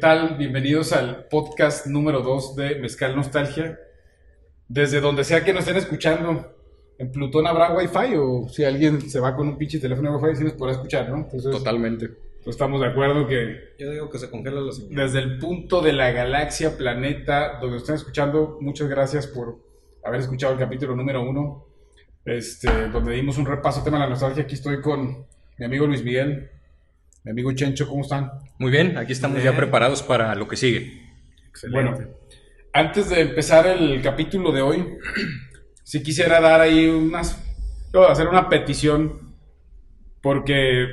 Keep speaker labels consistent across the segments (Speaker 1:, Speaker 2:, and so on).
Speaker 1: ¿Qué tal? Bienvenidos al podcast número 2 de Mezcal Nostalgia. Desde donde sea que nos estén escuchando, en Plutón habrá Wi-Fi o si alguien se va con un pinche teléfono de Wi-Fi, sí nos podrá escuchar, ¿no? Entonces,
Speaker 2: Totalmente.
Speaker 1: pues estamos de acuerdo que
Speaker 3: Yo digo que se congela la señal.
Speaker 1: desde el punto de la galaxia, planeta, donde nos estén escuchando, muchas gracias por haber escuchado el capítulo número 1, este, donde dimos un repaso al tema de la nostalgia. Aquí estoy con mi amigo Luis Miguel, mi amigo Chencho, ¿cómo están?
Speaker 2: Muy bien, aquí estamos
Speaker 3: Bien.
Speaker 2: ya preparados para lo que sigue.
Speaker 1: Bueno, antes de empezar el capítulo de hoy, sí quisiera dar ahí unas, hacer una petición, porque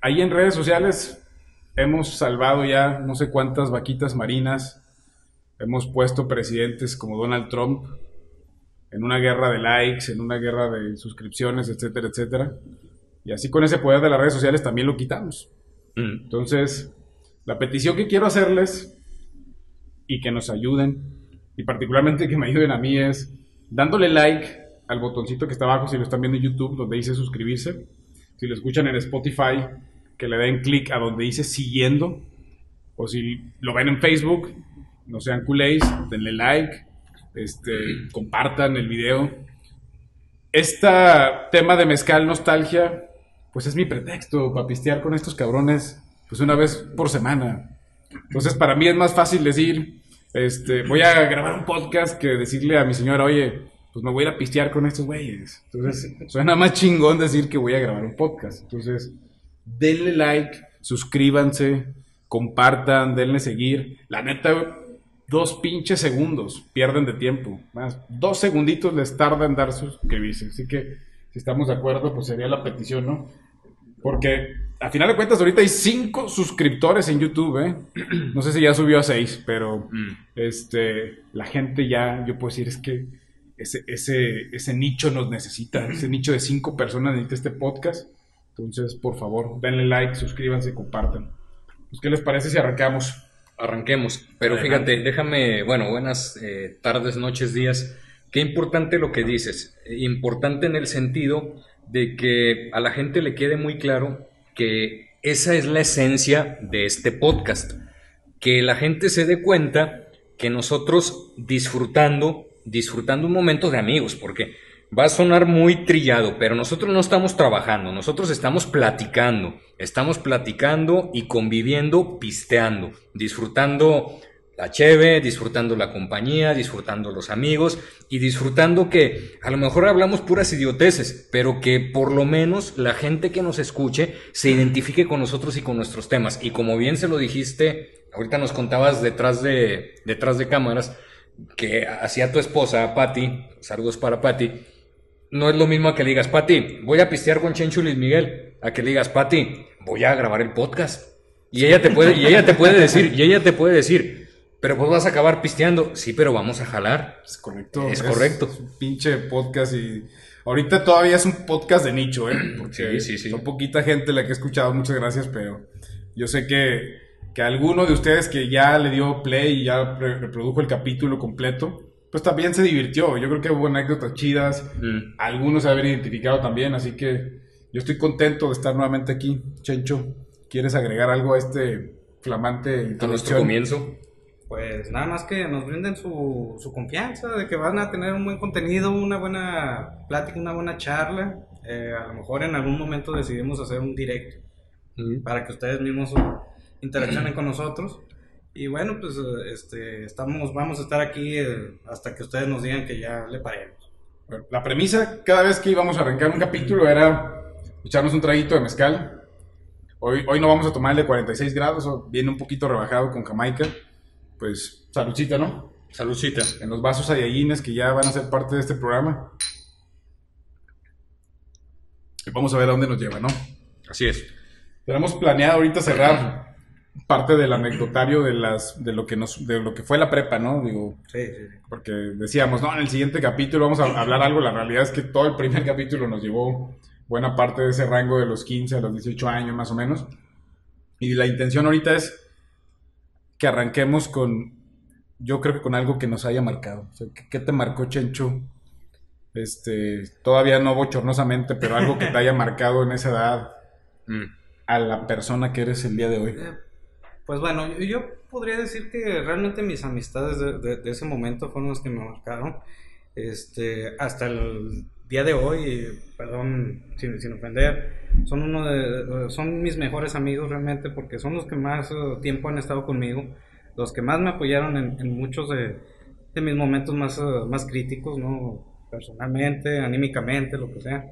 Speaker 1: ahí en redes sociales hemos salvado ya no sé cuántas vaquitas marinas, hemos puesto presidentes como Donald Trump en una guerra de likes, en una guerra de suscripciones, etcétera, etcétera. Y así con ese poder de las redes sociales también lo quitamos.
Speaker 2: Mm.
Speaker 1: Entonces, la petición que quiero hacerles y que nos ayuden, y particularmente que me ayuden a mí, es dándole like al botoncito que está abajo si lo están viendo en YouTube, donde dice suscribirse. Si lo escuchan en Spotify, que le den clic a donde dice siguiendo. O si lo ven en Facebook, no sean culés, denle like, este, compartan el video. Este tema de mezcal nostalgia, pues es mi pretexto para pistear con estos cabrones, pues una vez por semana. Entonces, para mí es más fácil decir, este, voy a grabar un podcast que decirle a mi señora, oye, pues me voy a ir a pistear con estos güeyes. Entonces, suena más chingón decir que voy a grabar un podcast. Entonces, denle like, suscríbanse, compartan, denle seguir. La neta, dos pinches segundos pierden de tiempo. Más, dos segunditos les tarda en dar suscribirse. Así que, si estamos de acuerdo, pues sería la petición, ¿no? Porque a final de cuentas ahorita hay cinco suscriptores en YouTube, ¿eh? No sé si ya subió a seis, pero
Speaker 2: Mm.
Speaker 1: este, la gente ya, yo puedo decir, es que ese, ese, ese nicho nos necesita, ese nicho de cinco personas necesita este podcast. Entonces, por favor, denle like, suscríbanse y compartan. Pues, ¿Qué les parece si arrancamos?
Speaker 2: Arranquemos. Pero
Speaker 1: Adelante.
Speaker 2: fíjate, déjame, bueno, buenas eh, tardes, noches, días. Qué importante lo que dices. Eh, Importante en el sentido de que a la gente le quede muy claro que esa es la esencia de este podcast. Que la gente se dé cuenta que nosotros disfrutando, disfrutando un momento de amigos, porque va a sonar muy trillado, pero nosotros no estamos trabajando, nosotros estamos platicando, estamos platicando y conviviendo, pisteando, disfrutando la cheve, disfrutando la compañía, disfrutando los amigos y disfrutando que a lo mejor hablamos puras idioteces, pero que por lo menos la gente que nos escuche se identifique con nosotros y con nuestros temas. Y como bien se lo dijiste, ahorita nos contabas detrás de, detrás de cámaras que hacía tu esposa, Patti, saludos para Patti, no es lo mismo a que digas, Pati, voy a pistear con Chencho Luis Miguel, a que digas, Pati, voy a grabar el podcast. Y ella te puede, y ella te puede decir, y ella te puede decir, pero pues vas a acabar pisteando. Sí, pero vamos a jalar.
Speaker 1: Es correcto.
Speaker 2: Es correcto.
Speaker 1: es un pinche podcast y ahorita todavía es un podcast de nicho, ¿eh? Porque
Speaker 2: Sí, sí, sí.
Speaker 1: son poquita gente la que he escuchado, muchas gracias, pero yo sé que, que alguno de ustedes que ya le dio play y ya re- reprodujo el capítulo completo, pues también se divirtió. Yo creo que hubo anécdotas chidas,
Speaker 2: Mm.
Speaker 1: algunos se haber identificado también, así que yo estoy contento de estar nuevamente aquí. Chencho, ¿quieres agregar algo a este flamante
Speaker 2: A nuestro comienzo.
Speaker 3: Pues nada más que nos brinden su, su confianza de que van a tener un buen contenido, una buena plática, una buena charla. Eh, a lo mejor en algún momento decidimos hacer un directo para que ustedes mismos interaccionen con nosotros. Y bueno, pues este, estamos, vamos a estar aquí eh, hasta que ustedes nos digan que ya le paremos.
Speaker 1: La premisa, cada vez que íbamos a arrancar un capítulo, era echarnos un traguito de mezcal. Hoy, hoy no vamos a tomar el de 46 grados, o viene un poquito rebajado con Jamaica. Pues, saludcita, ¿no?
Speaker 2: Saludcita.
Speaker 1: En los vasos ayayines que ya van a ser parte de este programa. Y vamos a ver a dónde nos lleva, ¿no?
Speaker 2: Así es.
Speaker 1: Tenemos planeado ahorita cerrar parte del anecdotario de las de lo que nos de lo que fue la prepa, ¿no? Digo,
Speaker 3: Sí, sí, sí.
Speaker 1: porque decíamos, no, en el siguiente capítulo vamos a hablar algo, la realidad es que todo el primer capítulo nos llevó buena parte de ese rango de los 15 a los 18 años más o menos. Y la intención ahorita es que arranquemos con, yo creo que con algo que nos haya marcado. O sea, ¿qué, qué te marcó, Chencho? Este, todavía no bochornosamente, pero algo que te haya marcado en esa edad
Speaker 2: Mm.
Speaker 1: a la persona que eres el día de hoy.
Speaker 3: Eh, Pues bueno, yo, yo podría decir que realmente mis amistades de, de- de ese momento fueron las que me marcaron. Este, hasta el día de hoy, perdón, sin, sin ofender, son uno de, son mis mejores amigos realmente porque son los que más eh, tiempo han estado conmigo, los que más me apoyaron en, en muchos de, de mis momentos más, eh, más críticos, ¿no? Personalmente, anímicamente, lo que sea.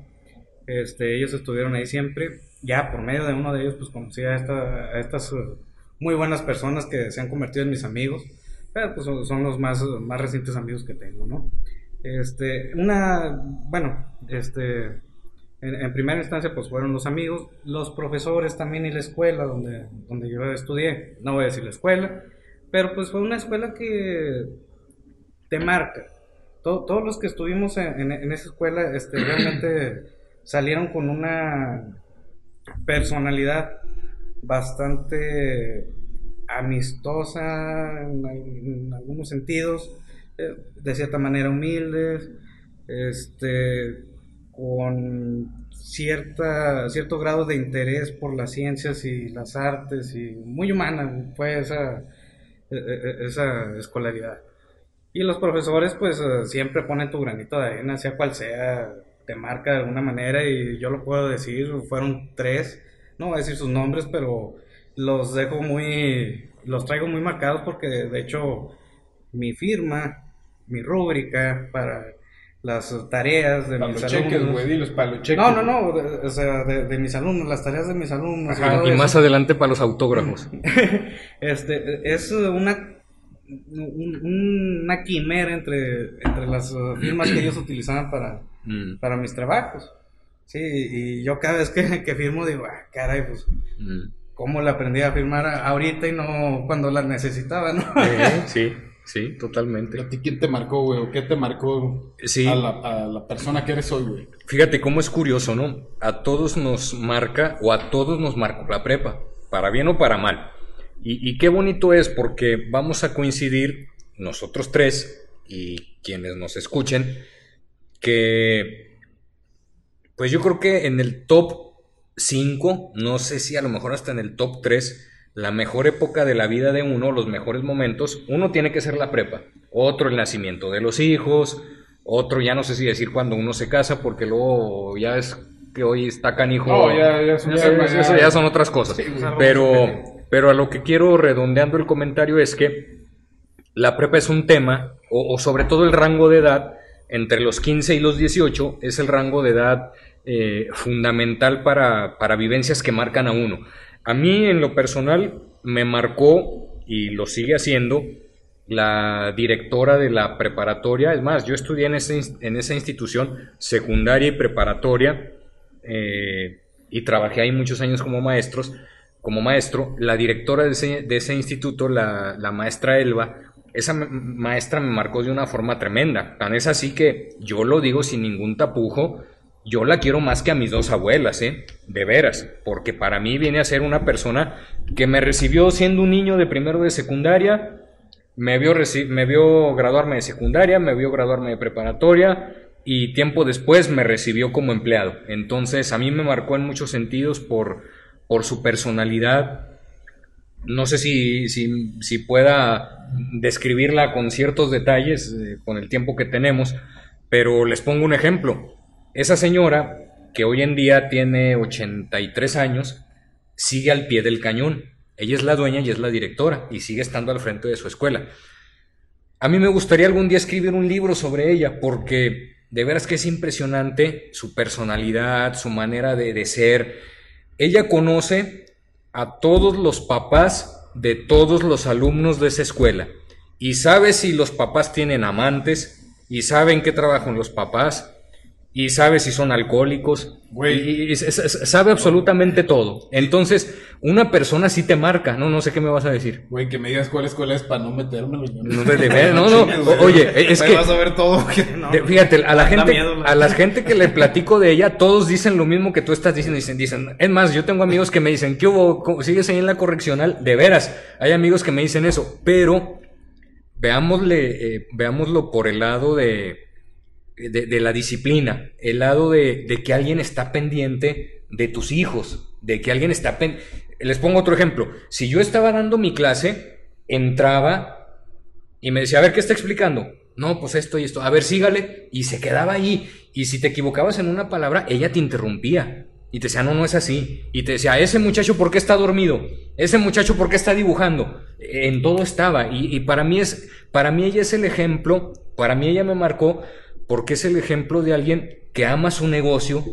Speaker 3: Este, ellos estuvieron ahí siempre. Ya por medio de uno de ellos, pues conocí a, esta- a estas eh, muy buenas personas que se han convertido en mis amigos. Pero pues son los más, más recientes amigos que tengo, ¿no? Este, una, bueno, este, en, en primera instancia pues fueron los amigos, los profesores también y la escuela donde, donde yo estudié. No voy a decir la escuela, pero pues fue una escuela que te marca. To- todos los que estuvimos en, en- en esa escuela este, realmente salieron con una personalidad bastante amistosa en, en algunos sentidos, de cierta manera humildes, este, con cierta, cierto grado de interés por las ciencias y las artes y muy humana fue esa, e- e- esa escolaridad. Y los profesores pues eh, siempre ponen tu granito de arena, sea cual sea, te marca de alguna manera y yo lo puedo decir, fueron tres, no voy a decir sus nombres, pero los dejo muy, los traigo muy marcados porque de hecho mi firma, mi rúbrica para las tareas de mis alumnos.
Speaker 1: güey, dilos palocheques.
Speaker 3: No, no, no, de- o sea, de, de mis alumnos, las tareas de mis alumnos.
Speaker 2: Ajá, y
Speaker 3: eso.
Speaker 2: más adelante para los autógrafos.
Speaker 3: Este, es una, un- una quimera entre, entre las firmas que ellos utilizaban para,
Speaker 2: Mm,
Speaker 3: para mis trabajos. Sí, y yo cada vez que, que firmo digo, ah, caray, pues,
Speaker 2: mm.
Speaker 3: ¿cómo la aprendí a firmar ahorita y no cuando la necesitaba, no?
Speaker 2: Sí, sí, totalmente.
Speaker 1: ¿A ti quién te marcó, güey? ¿O qué te marcó
Speaker 2: Sí.
Speaker 1: a, la, a la persona que eres hoy, güey?
Speaker 2: Fíjate cómo es curioso, ¿no? A todos nos marca, o a todos nos marcó la prepa, para bien o para mal. Y, y qué bonito es porque vamos a coincidir nosotros tres y quienes nos escuchen, que pues yo creo que en el top 5, no sé si a lo mejor hasta en el top 3, la mejor época de la vida de uno, los mejores momentos, uno tiene que ser la prepa, otro el nacimiento de los hijos, otro ya no sé si decir cuando uno se casa, porque luego ya es que hoy está canijo.
Speaker 1: No, ya-
Speaker 2: son otras cosas.
Speaker 1: Sí, pues,
Speaker 2: pero, pero a lo que quiero redondeando el comentario es que la prepa es un tema, o, o sobre todo el rango de edad, entre los 15 y los 18, es el rango de edad eh, fundamental para, para vivencias que marcan a uno. A mí, en lo personal, me marcó, y lo sigue haciendo, la directora de la preparatoria. Es más, yo estudié en, esa institución, secundaria y preparatoria, eh, y trabajé ahí muchos años como maestros, como maestro. La directora de ese, instituto, la, la maestra Elba, esa ma- maestra me marcó de una forma tremenda. Tan es así que yo lo digo sin ningún tapujo. Yo la quiero más que a mis dos abuelas, ¿eh? De veras, porque para mí viene a ser una persona que me recibió siendo un niño de primero de secundaria, me vio, me vio graduarme de secundaria, me vio graduarme de preparatoria y tiempo después me recibió como empleado. Entonces a mí me marcó en muchos sentidos por, por su personalidad. No sé si, si, si pueda describirla con ciertos detalles eh, con el tiempo que tenemos, pero les pongo un ejemplo. Esa señora, que hoy en día tiene 83 años, sigue al pie del cañón. Ella es la dueña y es la directora y sigue estando al frente de su escuela. A mí me gustaría algún día escribir un libro sobre ella porque de veras que es impresionante su personalidad, su manera de, ser. Ella conoce a todos los papás de todos los alumnos de esa escuela y sabe si los papás tienen amantes y sabe en qué trabajan los papás y sabe si son alcohólicos
Speaker 1: Güey.
Speaker 2: y, sabe absolutamente todo. Entonces, una persona sí te marca, no, no sé qué me vas a decir.
Speaker 1: Güey, que me digas cuál escuela es para no meterme. güey.
Speaker 2: No, de- de ver- no, no, oye, es que
Speaker 3: vas a ver todo. que no.
Speaker 2: de- fíjate, a la gente,
Speaker 3: miedo
Speaker 2: a la gente que le platico de ella, todos dicen lo mismo que tú estás diciendo. Dicen, dicen, es más, yo tengo amigos que me dicen, ¿qué hubo? ¿Cómo- ¿Sigues ahí en la correccional? De veras, hay amigos que me dicen eso, pero veámosle, eh, veámoslo por el lado de, de, de la disciplina, el lado de, de que alguien está pendiente de tus hijos, de que alguien está pendiente. les pongo otro ejemplo. Si yo estaba dando mi clase, entraba y me decía, a ver, ¿qué está explicando? No, pues esto y esto. A ver, sígale. Y se quedaba ahí. Y si te equivocabas en una palabra, ella te interrumpía. Y te decía, no, no es así. Y te decía, ese muchacho, ¿por qué está dormido? Ese muchacho, ¿por qué está dibujando? En todo estaba. Y, y, para mí es, para mí ella es el ejemplo, para mí ella me marcó, porque es el ejemplo de alguien que ama su negocio,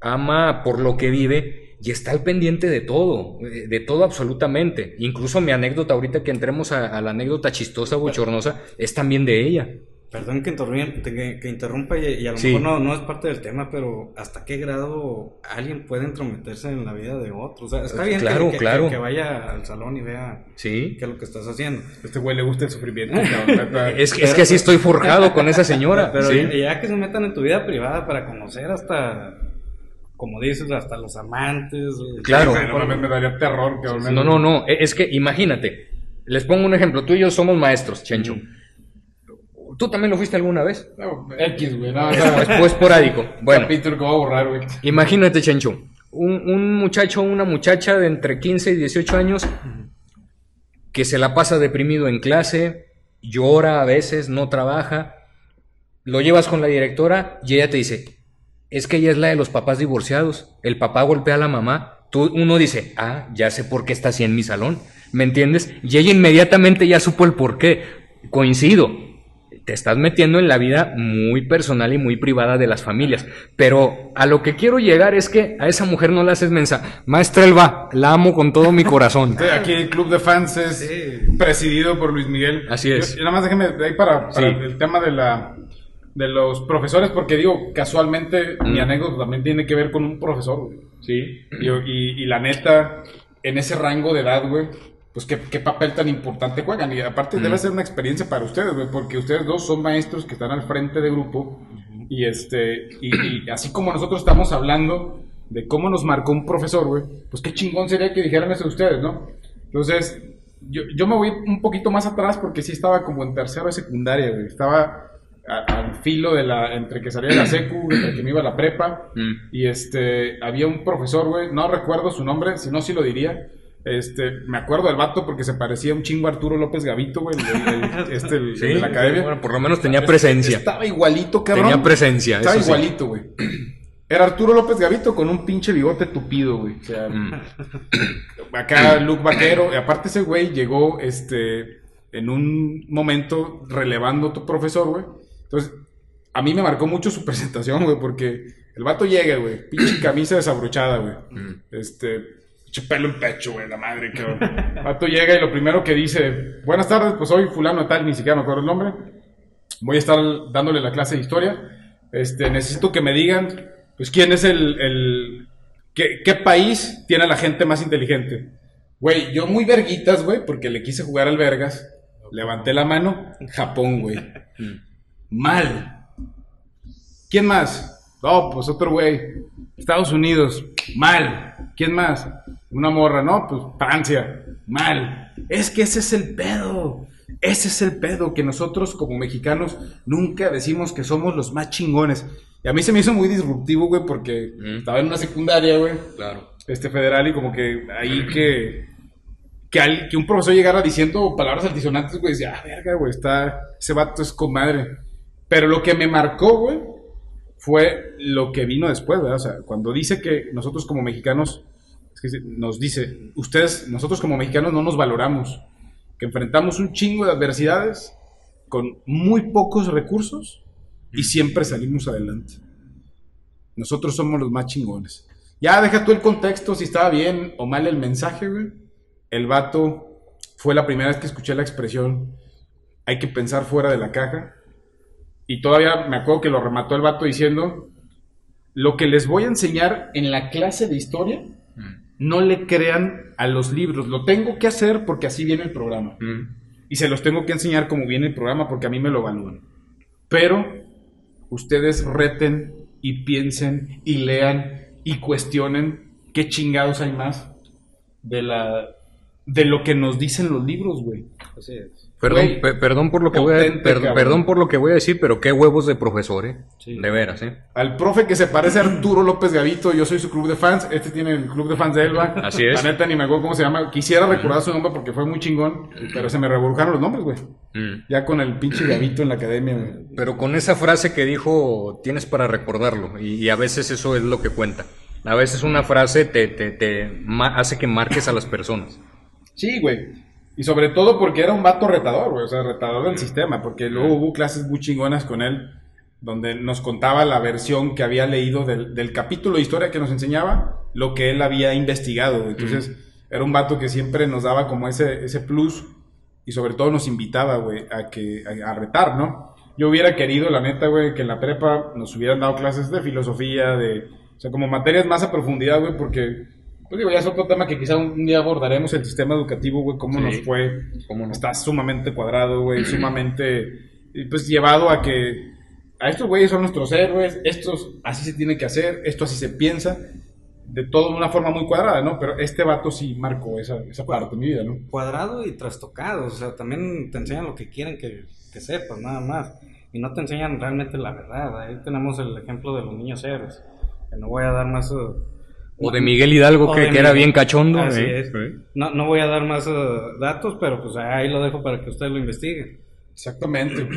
Speaker 2: ama por lo que vive y está al pendiente de todo, de todo absolutamente. Incluso mi anécdota, ahorita que entremos a, a la anécdota chistosa, bochornosa, es también de ella.
Speaker 3: Perdón que, que, que interrumpa y, y, a lo sí. mejor no, no, es parte del tema, pero ¿hasta qué grado alguien puede entrometerse en la vida de otro? O sea, está bien
Speaker 2: claro,
Speaker 3: que,
Speaker 2: claro.
Speaker 3: que, vaya al salón y vea
Speaker 2: ¿Sí?
Speaker 3: qué es lo que estás haciendo.
Speaker 1: Este güey le gusta el sufrimiento.
Speaker 2: es, es, que así estoy forjado con esa señora.
Speaker 3: Pero
Speaker 2: ¿sí?
Speaker 3: ya, ya que se metan en tu vida privada para conocer hasta como dices, hasta los amantes.
Speaker 2: Claro.
Speaker 1: No, me, me, daría terror. Que
Speaker 2: no, no, no. Es que imagínate. Les pongo un ejemplo. Tú y yo somos maestros, Chencho. Mm. ¿Tú también lo fuiste alguna vez?
Speaker 1: No, X, güey. No,
Speaker 2: es, es pues esporádico. Bueno.
Speaker 1: Capítulo que voy a borrar, güey.
Speaker 2: Imagínate, Chencho. Un, un, muchacho o una muchacha de entre 15 y 18 años que se la pasa deprimido en clase, llora a veces, no trabaja. Lo llevas con la directora y ella te dice, es que ella es la de los papás divorciados. El papá golpea a la mamá. Tú, uno dice, ah, ya sé por qué está así en mi salón. ¿Me entiendes? Y ella inmediatamente ya supo el por qué. Coincido. Te estás metiendo en la vida muy personal y muy privada de las familias. Pero a lo que quiero llegar es que a esa mujer no le haces mensa. Maestra Elba, la amo con todo mi corazón.
Speaker 1: Sí, aquí el club de fans es sí. presidido por Luis Miguel.
Speaker 2: Así es.
Speaker 1: Yo, nada más déjeme de ahí para, para sí. el tema de la de los profesores, porque digo, casualmente mm. mi anécdota también tiene que ver con un profesor, güey.
Speaker 2: Sí.
Speaker 1: Y, y, y, la neta, en ese rango de edad, güey, pues ¿qué, qué papel tan importante juegan. Y aparte mm. debe ser una experiencia para ustedes, güey, porque ustedes dos son maestros que están al frente de grupo. Y este, y, y así como nosotros estamos hablando de cómo nos marcó un profesor, güey, pues qué chingón sería que dijeran eso ustedes, ¿no? Entonces, yo, yo me voy un poquito más atrás porque sí estaba como en tercero de secundaria, güey. Estaba al filo de la entre que salía de la secu entre que me iba a la prepa mm. y este había un profesor güey no recuerdo su nombre si no sí lo diría este me acuerdo del vato porque se parecía un chingo a Arturo López Gavito güey el, el, este el,
Speaker 2: sí,
Speaker 1: de la academia
Speaker 2: bueno, por lo menos tenía presencia
Speaker 1: estaba igualito cabrón
Speaker 2: tenía presencia
Speaker 1: estaba igualito güey sí. era Arturo López Gavito con un pinche bigote tupido güey o sea mm. acá Luke Vaquero y aparte ese güey llegó este en un momento relevando a tu profesor güey entonces, a mí me marcó mucho su presentación, güey, porque el vato llega, güey, pinche camisa desabrochada, güey. Mm. Este, pelo en pecho, güey, la madre, que El vato llega y lo primero que dice, buenas tardes, pues soy fulano tal, ni siquiera me acuerdo el nombre. Voy a estar dándole la clase de historia. Este, necesito que me digan, pues, quién es el, el qué, qué país tiene la gente más inteligente. Güey, yo muy verguitas, güey, porque le quise jugar al vergas. Levanté la mano, Japón, güey. Mal. ¿Quién más? No, pues otro güey. Estados Unidos. Mal. ¿Quién más? Una morra, ¿no? Pues Francia. Mal. Es que ese es el pedo. Ese es el pedo que nosotros como mexicanos nunca decimos que somos los más chingones. Y a mí se me hizo muy disruptivo, güey, porque mm. estaba en una secundaria, güey.
Speaker 2: Claro.
Speaker 1: Este federal y como que ahí que que, al, que un profesor llegara diciendo palabras altisonantes, güey, decía, ah, verga, güey, está, ese vato es comadre. Pero lo que me marcó, güey, fue lo que vino después, ¿verdad? O sea, cuando dice que nosotros como mexicanos, nos dice, ustedes, nosotros como mexicanos no nos valoramos, que enfrentamos un chingo de adversidades con muy pocos recursos y siempre salimos adelante. Nosotros somos los más chingones. Ya deja tú el contexto, si estaba bien o mal el mensaje, güey. El vato fue la primera vez que escuché la expresión, hay que pensar fuera de la caja y todavía me acuerdo que lo remató el vato diciendo, lo que les voy a enseñar en la clase de historia. No le crean a los libros, lo tengo que hacer porque así viene el programa. Mm. Y se los tengo que enseñar como viene el programa porque a mí me lo evalúan. Pero ustedes reten y piensen y lean y cuestionen qué chingados hay más de la de lo que nos dicen los libros, güey.
Speaker 3: Así es.
Speaker 2: Perdón, pe- perdón por lo que voy a per- perdón por lo que voy a decir, pero qué huevos de profesor, eh.
Speaker 3: Sí.
Speaker 2: De veras, eh.
Speaker 1: Al profe que se parece a Arturo López Gavito, yo soy su club de fans, este tiene el club de fans de Elba.
Speaker 2: Así es.
Speaker 1: La neta ni me acuerdo cómo se llama. Quisiera recordar su nombre porque fue muy chingón, pero se me revolucionaron los nombres, güey.
Speaker 2: Mm.
Speaker 1: Ya con el pinche Gavito en la academia, güey.
Speaker 2: Pero con esa frase que dijo, tienes para recordarlo. Y, y a veces eso es lo que cuenta. A veces una frase te, te, te hace que marques a las personas.
Speaker 1: Sí, güey. Y sobre todo porque era un vato retador, güey. O sea, retador del sistema. Porque luego hubo clases muy chingonas con él. Donde nos contaba la versión que había leído del, del capítulo de historia que nos enseñaba. Lo que él había investigado. Entonces, era un vato que siempre nos daba como ese, ese plus. Y sobre todo nos invitaba, güey, a, que, a, a retar, ¿no? Yo hubiera querido, la neta, güey, que en la prepa nos hubieran dado clases de filosofía, de... O sea, como materias más a profundidad, güey, porque... Pues digo, ya es otro tema que quizá un día abordaremos, el sistema educativo, güey, cómo
Speaker 2: Sí.
Speaker 1: nos fue,
Speaker 2: ¿Cómo no?
Speaker 1: está sumamente cuadrado, güey, sumamente, pues llevado a que a estos güeyes son nuestros héroes, estos así se tiene que hacer, esto así se piensa, de todo de una forma muy cuadrada, ¿no? Pero este vato sí marcó esa, esa parte de mi vida, ¿no?
Speaker 3: Cuadrado y trastocado, o sea, también te enseñan lo que quieren que, que sepas, nada más. Y no te enseñan realmente la verdad. Ahí tenemos el ejemplo de los niños héroes. Que no voy a dar más... eh,
Speaker 2: O de Miguel Hidalgo, que, que era bien cachondo.
Speaker 3: Así
Speaker 2: eh.
Speaker 3: es. No, no voy a dar más eh, datos, pero pues ahí lo dejo para que ustedes lo investiguen.
Speaker 1: Exactamente.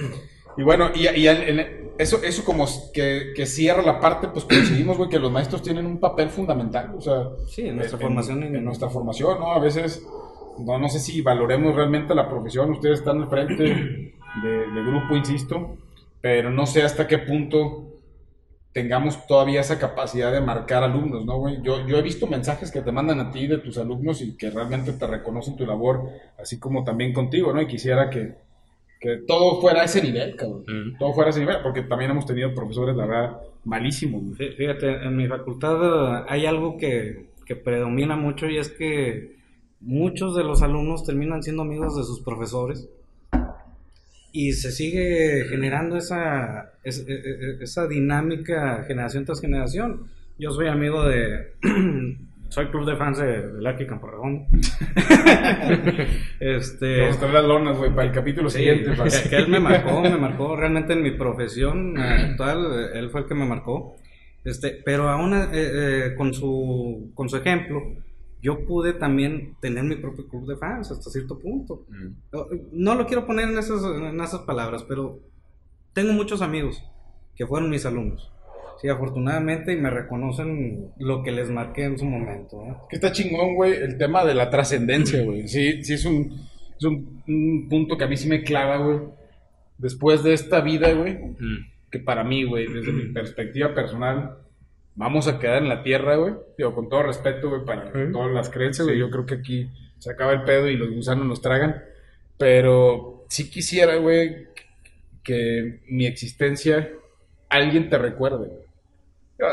Speaker 1: Y bueno, y, y en- en- eso, eso como que, que cierra la parte, pues coincidimos, güey, que los maestros tienen un papel fundamental, o sea,
Speaker 3: Sí, en nuestra formación.
Speaker 1: en, en nuestra formación, ¿no? A veces, no, no sé si valoremos realmente la profesión, ustedes están al frente de, de grupo, insisto, pero no sé hasta qué punto tengamos todavía esa capacidad de marcar alumnos, ¿no, güey? Yo, yo he visto mensajes que te mandan a ti de tus alumnos y que realmente te reconocen tu labor, así como también contigo, ¿no? Y quisiera que, que todo fuera a ese nivel, cabrón.
Speaker 2: Mm.
Speaker 1: Todo fuera a ese nivel, porque también hemos tenido profesores, la verdad, malísimos, güey.
Speaker 3: Fí- Fíjate, en mi facultad eh, hay algo que, que predomina mucho y es que muchos de los alumnos terminan siendo amigos de sus profesores y se sigue generando esa, es- e- e- esa dinámica generación tras generación. Yo soy amigo de... soy club de fans de, de Lucky Camporrejón. este...
Speaker 1: Vamos a traer las lonas, güey, para el capítulo
Speaker 3: Sí,
Speaker 1: siguiente.
Speaker 3: que,
Speaker 1: fácil.
Speaker 3: que él me marcó, me marcó realmente en mi profesión actual, él fue el que me marcó. Este, pero aún eh, eh, con su con su ejemplo, yo pude también tener mi propio club de fans hasta cierto punto.
Speaker 2: Mm.
Speaker 3: No lo quiero poner en esas, en esas palabras, pero tengo muchos amigos que fueron mis alumnos. Sí, afortunadamente y me reconocen lo que les marqué en su momento. ¿eh?
Speaker 1: Que está chingón, güey, el tema de la trascendencia, güey. Sí, sí es un, es un, un punto que a mí sí me clava, güey. Después de esta vida, güey,
Speaker 2: Mm.
Speaker 1: que para mí, güey, desde mi perspectiva personal, vamos a quedar en la tierra, güey. Digo, con todo respeto, güey, para todas las creencias, güey. Yo creo que aquí se acaba el pedo y los gusanos nos tragan. Pero sí quisiera, güey, que mi existencia alguien te recuerde, güey.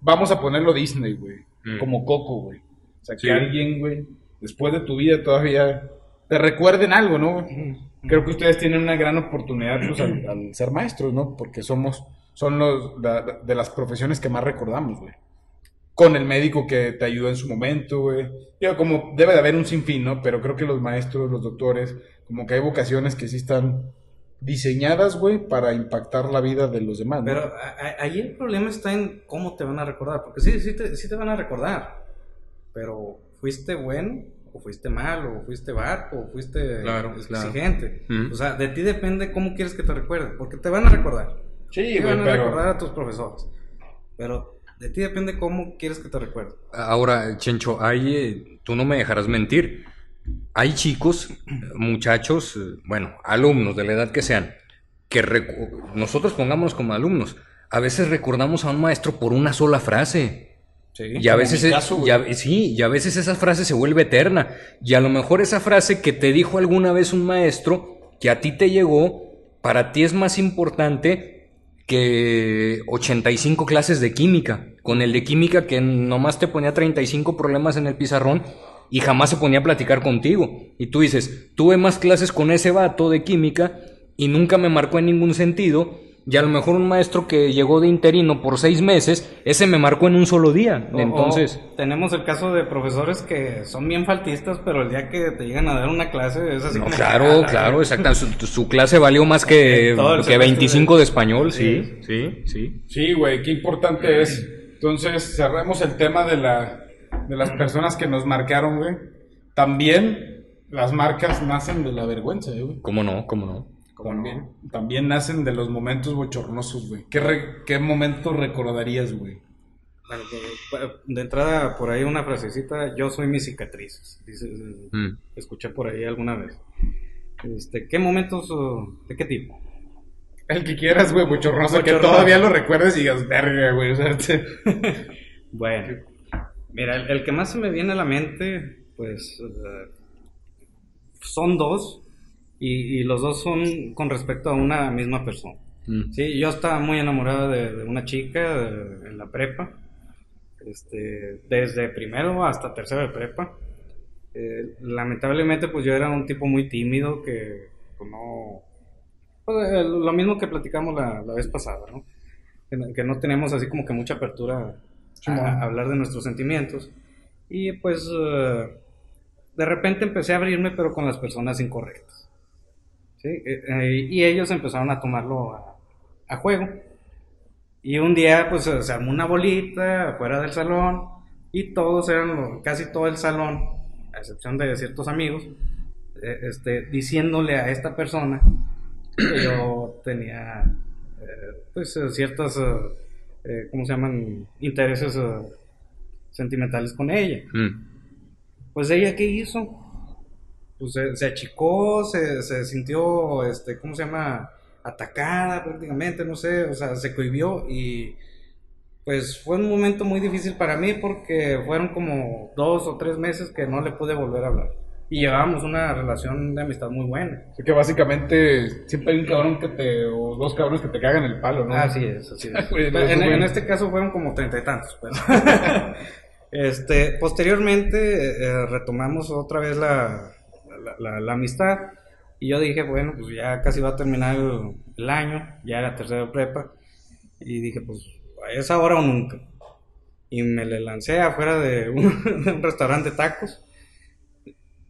Speaker 1: Vamos a ponerlo Disney, güey.
Speaker 2: Mm.
Speaker 1: Como Coco, güey. O sea, que alguien, güey, después de tu vida todavía te recuerden algo, ¿no? Creo que ustedes tienen una gran oportunidad pues, al, al ser maestros, ¿no? Porque somos, son los la- de las profesiones que más recordamos, güey. Con el médico que te ayudó en su momento, güey. Digo, como debe de haber un sinfín, ¿no? Pero creo que los maestros, los doctores, como que hay vocaciones que sí están diseñadas, güey, para impactar la vida de los demás, ¿no?
Speaker 3: Pero a- a- ahí el problema está en cómo te van a recordar, porque sí, sí te, sí te van a recordar, pero ¿fuiste bueno o fuiste malo, o fuiste barco, o fuiste
Speaker 2: Claro,
Speaker 3: exigente?
Speaker 2: Mm.
Speaker 3: O sea, de ti depende cómo quieres que te recuerden, porque te van a recordar.
Speaker 1: Sí, güey,
Speaker 3: van a
Speaker 1: pero...
Speaker 3: recordar a tus profesores, pero de ti depende cómo quieres que te recuerden.
Speaker 2: Ahora, Chencho, hay, eh, tú no me dejarás mentir. Hay chicos, muchachos, eh, bueno, alumnos de la edad que sean, que nosotros pongámonos como alumnos. A veces recordamos a un maestro por una sola frase. Y a veces,
Speaker 1: caso,
Speaker 2: y a- sí, y a veces esa frase se vuelve eterna. Y a lo mejor esa frase que te dijo alguna vez un maestro, que a ti te llegó, para ti es más importante que 85 clases de química. Con el de química que nomás te ponía 35 problemas en el pizarrón y jamás se ponía a platicar contigo. Y tú dices, tuve más clases con ese vato de química y nunca me marcó en ningún sentido y a lo mejor un maestro que llegó de interino por seis meses, ese me marcó en un solo día.
Speaker 3: O-
Speaker 2: Entonces,
Speaker 3: o tenemos el caso de profesores que son bien faltistas, pero el día que te llegan a dar una clase es así
Speaker 2: no,
Speaker 3: como.
Speaker 2: claro,
Speaker 3: que, ah,
Speaker 2: claro, exacto. Su, su clase valió más que, que
Speaker 3: semestre
Speaker 2: 25
Speaker 3: de-
Speaker 2: de español,
Speaker 3: Sí.
Speaker 2: sí, sí, sí.
Speaker 1: Sí, güey, qué importante es. Entonces, cerremos el tema de, la, de las personas que nos marcaron, güey. También las marcas nacen de la vergüenza, eh, güey.
Speaker 2: ¿Cómo no? ¿Cómo no?
Speaker 1: También, también nacen de los momentos bochornosos, güey. ¿Qué, re- ¿Qué momentos recordarías, güey?
Speaker 3: Bueno, pues, de entrada, por ahí una frasecita: Yo soy mis cicatrices. Dice,
Speaker 2: Mm.
Speaker 3: escuché por ahí alguna vez. Este, ¿Qué momentos, de qué tipo?
Speaker 1: El que quieras, güey, bochornoso, que todavía lo recuerdes y digas, verga, güey. O sea, te-
Speaker 3: Bueno, mira, el, el que más se me viene a la mente, pues eh, son dos, y, y los dos son con respecto a una misma persona.
Speaker 2: Mm.
Speaker 3: Sí, yo estaba muy enamorado de, de una chica de- en la prepa, este, desde primero hasta tercero de prepa. Eh, lamentablemente, pues yo era un tipo muy tímido que pues, no... pues, eh, lo mismo que platicamos la, la vez pasada, ¿no? Que, no- que no tenemos así como que mucha apertura a, a hablar de nuestros sentimientos. Y pues eh, de repente empecé a abrirme, pero con las personas incorrectas. ¿Sí? Eh, eh, y ellos empezaron a tomarlo a, a juego. Y un día, pues se armó una bolita afuera del salón y todos eran, casi todo el salón, a excepción de ciertos amigos, eh, este, diciéndole a esta persona que yo tenía, eh, pues, eh, ¿cómo se llaman? Intereses sentimentales con ella.
Speaker 2: Mm.
Speaker 3: Pues ella, ¿qué hizo? Pues se, se achicó, se, se sintió, este, ¿cómo se llama? Atacada prácticamente, no sé, o sea, se cohibió y pues fue un momento muy difícil para mí porque fueron como dos o tres meses que no le pude volver a hablar. Y llevábamos una relación de amistad muy buena.
Speaker 1: Así que básicamente siempre hay un cabrón que te, o dos cabrones que te cagan el palo, ¿no?
Speaker 3: Así es, así es. En, este caso fueron como treinta y tantos. pero- este, posteriormente eh, retomamos otra vez la, la, la- la amistad y yo dije, bueno, pues ya casi va a terminar el, el año, ya era tercero de prepa y dije, pues es ahora o nunca. Y me le lancé afuera de un, de un restaurante de tacos.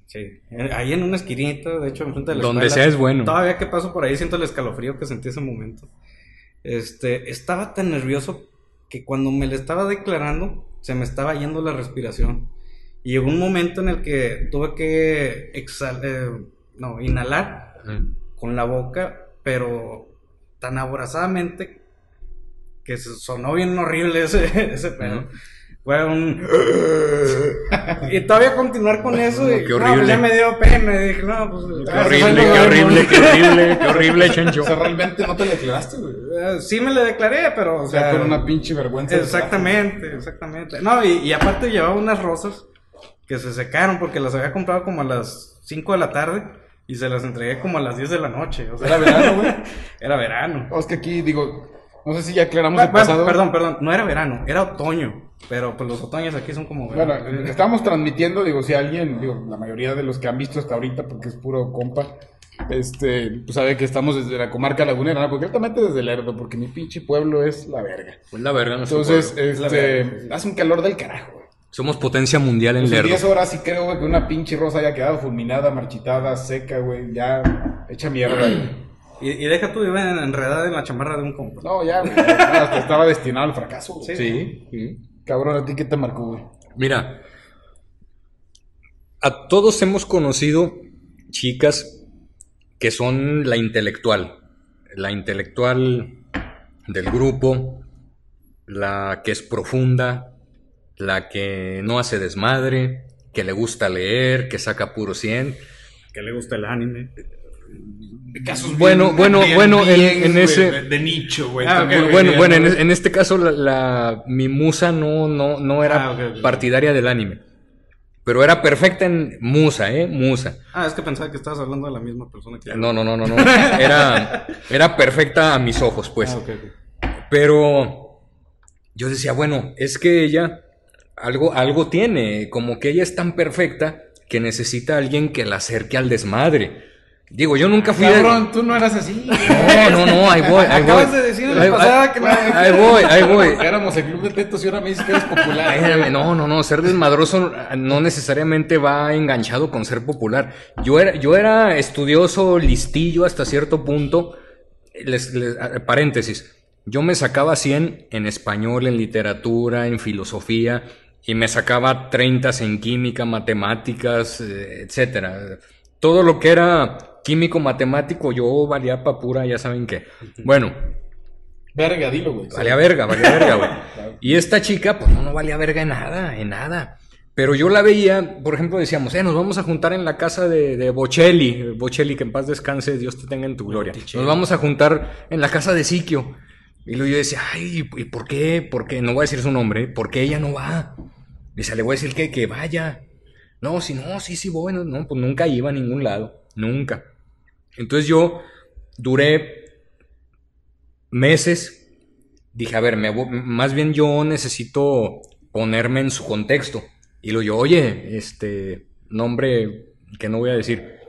Speaker 3: Sí, eh, ahí en una esquinita, de hecho, enfrente de la
Speaker 2: Donde
Speaker 3: escuela.
Speaker 2: sea es bueno.
Speaker 3: Todavía que paso por ahí siento el escalofrío que sentí ese momento. Este, estaba tan nervioso que cuando me le estaba declarando, se me estaba yendo la respiración. Y llegó un momento en el que tuve que exhal- eh, no, inhalar con la boca, pero tan aborazadamente que se sonó bien horrible ese, ese pedo. Fue un... y todavía continuar con eso. y,
Speaker 2: Qué
Speaker 3: no,
Speaker 2: horrible.
Speaker 3: pues ya me dio pena. y dije, no, pues...
Speaker 2: Qué
Speaker 3: ah,
Speaker 2: horrible, qué horrible, qué horrible, qué horrible, Chencho.
Speaker 1: O sea, realmente no te le declaraste, güey.
Speaker 3: Eh, sí me le declaré, pero... O
Speaker 1: O sea,
Speaker 3: sea,
Speaker 1: con una pinche vergüenza.
Speaker 3: Exactamente, exactamente. No, y, y aparte llevaba unas rosas que se secaron porque las había comprado como a las 5 de la tarde y se las entregué como a las 10 de la noche. O sea,
Speaker 1: Era verano, güey.
Speaker 3: era verano.
Speaker 1: O es que aquí, digo, no sé si ya aclaramos
Speaker 3: Bueno,
Speaker 1: el pasado.
Speaker 3: perdón, perdón, no era verano, era otoño. Pero pues los otoños aquí son como
Speaker 1: Bueno,
Speaker 3: verano.
Speaker 1: eh, estamos transmitiendo, digo, si alguien, digo, la mayoría de los que han visto hasta ahorita, porque es puro compa, este, pues sabe que estamos desde la comarca lagunera, ¿no? concretamente desde Lerdo, porque mi pinche pueblo es la verga.
Speaker 2: Pues la verga, nuestro
Speaker 1: Entonces, este,
Speaker 3: verga,
Speaker 1: hace un calor del carajo, güey.
Speaker 2: Somos potencia mundial en
Speaker 1: Pues en
Speaker 2: Lerdo.
Speaker 1: 10 horas sí creo, güey, que una pinche rosa haya quedado fulminada, marchitada, seca, güey, ya hecha mierda, güey.
Speaker 3: Y, y deja tú, iba enredada en la chamarra de un compa.
Speaker 1: No, ya, güey, hasta estaba destinado al fracaso, güey.
Speaker 2: Sí, sí.
Speaker 1: Cabrón, ¿a ti qué te marcó, güey?
Speaker 2: Mira, a todos hemos conocido chicas que son la intelectual, la intelectual del grupo, la que es profunda, la que no hace desmadre, que le gusta leer, que saca puro 100.
Speaker 3: Que le gusta el anime.
Speaker 1: Casos
Speaker 2: Bueno,
Speaker 1: bien-
Speaker 2: bueno,
Speaker 1: bien-
Speaker 2: bueno, en-
Speaker 1: bien,
Speaker 2: en
Speaker 1: güey,
Speaker 2: ese-
Speaker 1: De, de nicho, güey.
Speaker 3: Ah,
Speaker 2: bueno, bueno, en, este caso la, la- mi musa no, no, no era
Speaker 3: Ah,
Speaker 2: partidaria del anime. Pero era perfecta en musa, ¿eh? Musa.
Speaker 3: Ah, es que pensaba que estabas hablando de la misma persona que
Speaker 2: No, no, no, no, no. Era, era perfecta a mis ojos, pues.
Speaker 3: Ah.
Speaker 2: Pero yo decía, bueno, es que ella algo, algo tiene, como que ella es tan perfecta que necesita a alguien que la acerque al desmadre, Digo, yo nunca fui de...
Speaker 1: Cabrón, tú no eras así.
Speaker 2: No, no, no, ahí voy, ahí voy.
Speaker 3: Acabas de decir en la
Speaker 2: Ahí-
Speaker 3: pasada que no-
Speaker 2: Ahí voy, ahí voy.
Speaker 1: Éramos el club de tetos y ahora me dices que eres popular.
Speaker 2: No, no, no, ser desmadroso no necesariamente va enganchado con ser popular. Yo era, yo era estudioso, listillo hasta cierto punto. Les, les- paréntesis, yo me sacaba 100 en español, en literatura, en filosofía, y me sacaba 30 en química, matemáticas, eh, etcétera. Todo lo que era químico, matemático, yo valía pa' pura, ya saben qué. Bueno,
Speaker 1: Verga, dilo, güey.
Speaker 2: Valía verga, valía verga, güey. Y esta chica, pues no, no valía verga en nada, en nada. Pero yo la veía, por ejemplo, decíamos, eh, nos vamos a juntar en la casa de, de Bocelli. Bocelli, que en paz descanse, Dios te tenga en tu gloria. Nos vamos a juntar en la casa de Siquio. Y luego yo decía, ay, ¿y por qué? ¿Por qué? No voy a decir su nombre, ¿por qué ella no va? Dice, le voy a decir que, que vaya. No, si no, sí, sí voy. No, pues nunca iba a ningún lado, nunca. Entonces yo duré meses dije, a ver, me más bien yo necesito ponerme en su contexto. Y lo yo, oye, este nombre que no voy a decir.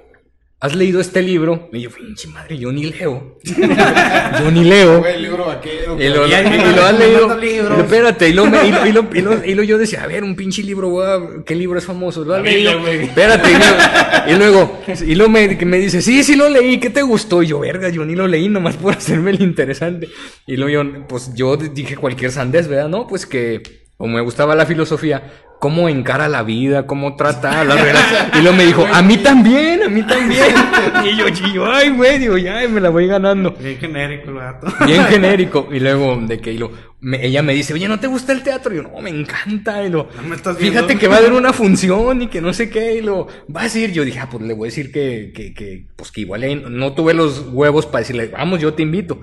Speaker 2: ¿Has leído este libro? Y yo, pinche madre, yo ni leo. yo ni leo.
Speaker 1: El libro vaquero.
Speaker 2: Y lo, has leído. espérate, y lo, me- y lo- y lo- y lo- y lo yo decía, a ver, un pinche libro, güey, ¿qué libro es famoso? ¿Lo has leído? Espérate, y luego, y luego, y luego me, que me dice, sí, sí lo leí, ¿qué te gustó? Y yo, verga, yo ni lo leí, nomás por hacerme el interesante. Y luego yo, pues yo dije cualquier sandez, ¿verdad? No, pues que, como me gustaba la filosofía, cómo encara la vida, cómo trata las relaciones. Y luego me dijo, a mí también, a mí también. Y yo, y yo, ay, güey, digo, ya, me la voy ganando.
Speaker 3: Bien genérico el gato.
Speaker 2: Bien genérico. Y luego de que y lo- me- ella me dice, oye, ¿no te gusta el teatro? Y yo, no, me encanta. Y lo,
Speaker 3: No me estás viendo.
Speaker 2: fíjate que va a haber una función y que no sé qué. Y lo, vas a ir. Yo dije, ah, pues le voy a decir que, que, que pues que igual no tuve los huevos para decirle, vamos, yo te invito.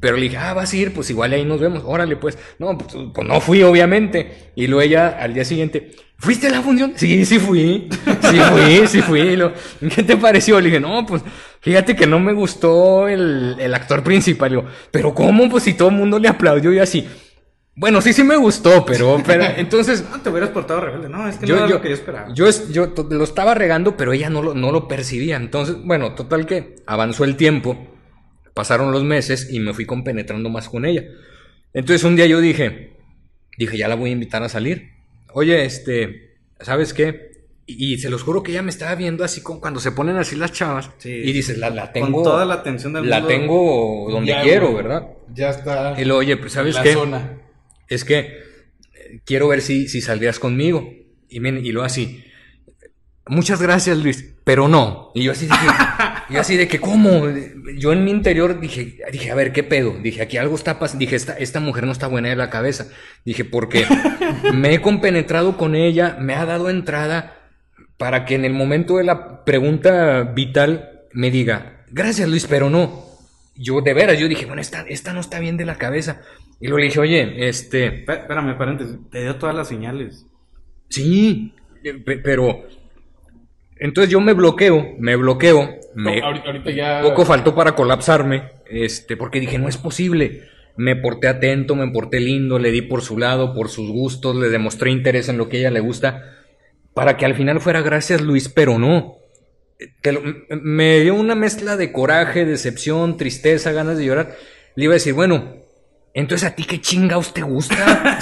Speaker 2: Pero le dije, ah, vas a ir, pues igual ahí nos vemos. Órale, pues. No, pues, pues no fui, obviamente. Y luego ella al día siguiente, ¿fuiste a la función? Sí, sí fui. Sí fui, sí fui. Lo, ¿Qué te pareció? Le dije, no, pues fíjate que no me gustó el, el actor principal. Yo, pero ¿cómo? Pues si todo el mundo le aplaudió y así. Bueno, sí, sí me gustó, pero, pero entonces
Speaker 3: No, te hubieras portado rebelde. No, es que
Speaker 2: yo,
Speaker 3: no era
Speaker 2: yo-
Speaker 3: lo que yo esperaba.
Speaker 2: yo yo lo estaba regando, pero ella no lo, no lo percibía. Entonces, bueno, total que avanzó el tiempo, pasaron los meses y me fui compenetrando más con ella. Entonces un día yo dije, dije, ya la voy a invitar a salir. Oye, este, ¿sabes qué? Y, y se los juro que ella me estaba viendo así con, cuando se ponen así las chavas.
Speaker 3: Sí.
Speaker 2: y dices, la, la tengo.
Speaker 3: Con toda la atención del
Speaker 2: la
Speaker 3: mundo.
Speaker 2: tengo donde
Speaker 1: Ya,
Speaker 2: quiero. ¿verdad?
Speaker 1: Ya está.
Speaker 2: Y luego, oye, pues, ¿sabes
Speaker 1: la
Speaker 2: qué?
Speaker 1: zona.
Speaker 2: es que eh, quiero ver si, si saldrías conmigo. Y, men- y luego así, muchas gracias Luis, pero no. Y yo así de yo así de que ¿cómo? Yo en mi interior dije, dije, a ver, ¿qué pedo? Dije, aquí algo está pasando. Dije, esta, esta mujer no está buena de la cabeza. Dije, porque me he compenetrado con ella, me ha dado entrada para que en el momento de la pregunta vital me diga, gracias Luis, pero no. Yo de veras, yo dije, bueno, esta, esta no está bien de la cabeza. Y luego le dije, oye, este,
Speaker 3: Espé- Espérame, paréntesis. Te dio todas las señales.
Speaker 2: Sí, pe- pero entonces yo me bloqueo, me bloqueo, me
Speaker 1: No, ahorita, ya.
Speaker 2: poco faltó para colapsarme, este, porque dije, no es posible. Me porté atento, me porté lindo, le di por su lado, por sus gustos, le demostré interés en lo que a ella le gusta, para que al final fuera gracias Luis, pero no. Te lo- me dio una mezcla de coraje, decepción, tristeza, ganas de llorar. Le iba a decir, bueno, entonces a ti qué chingados te gusta.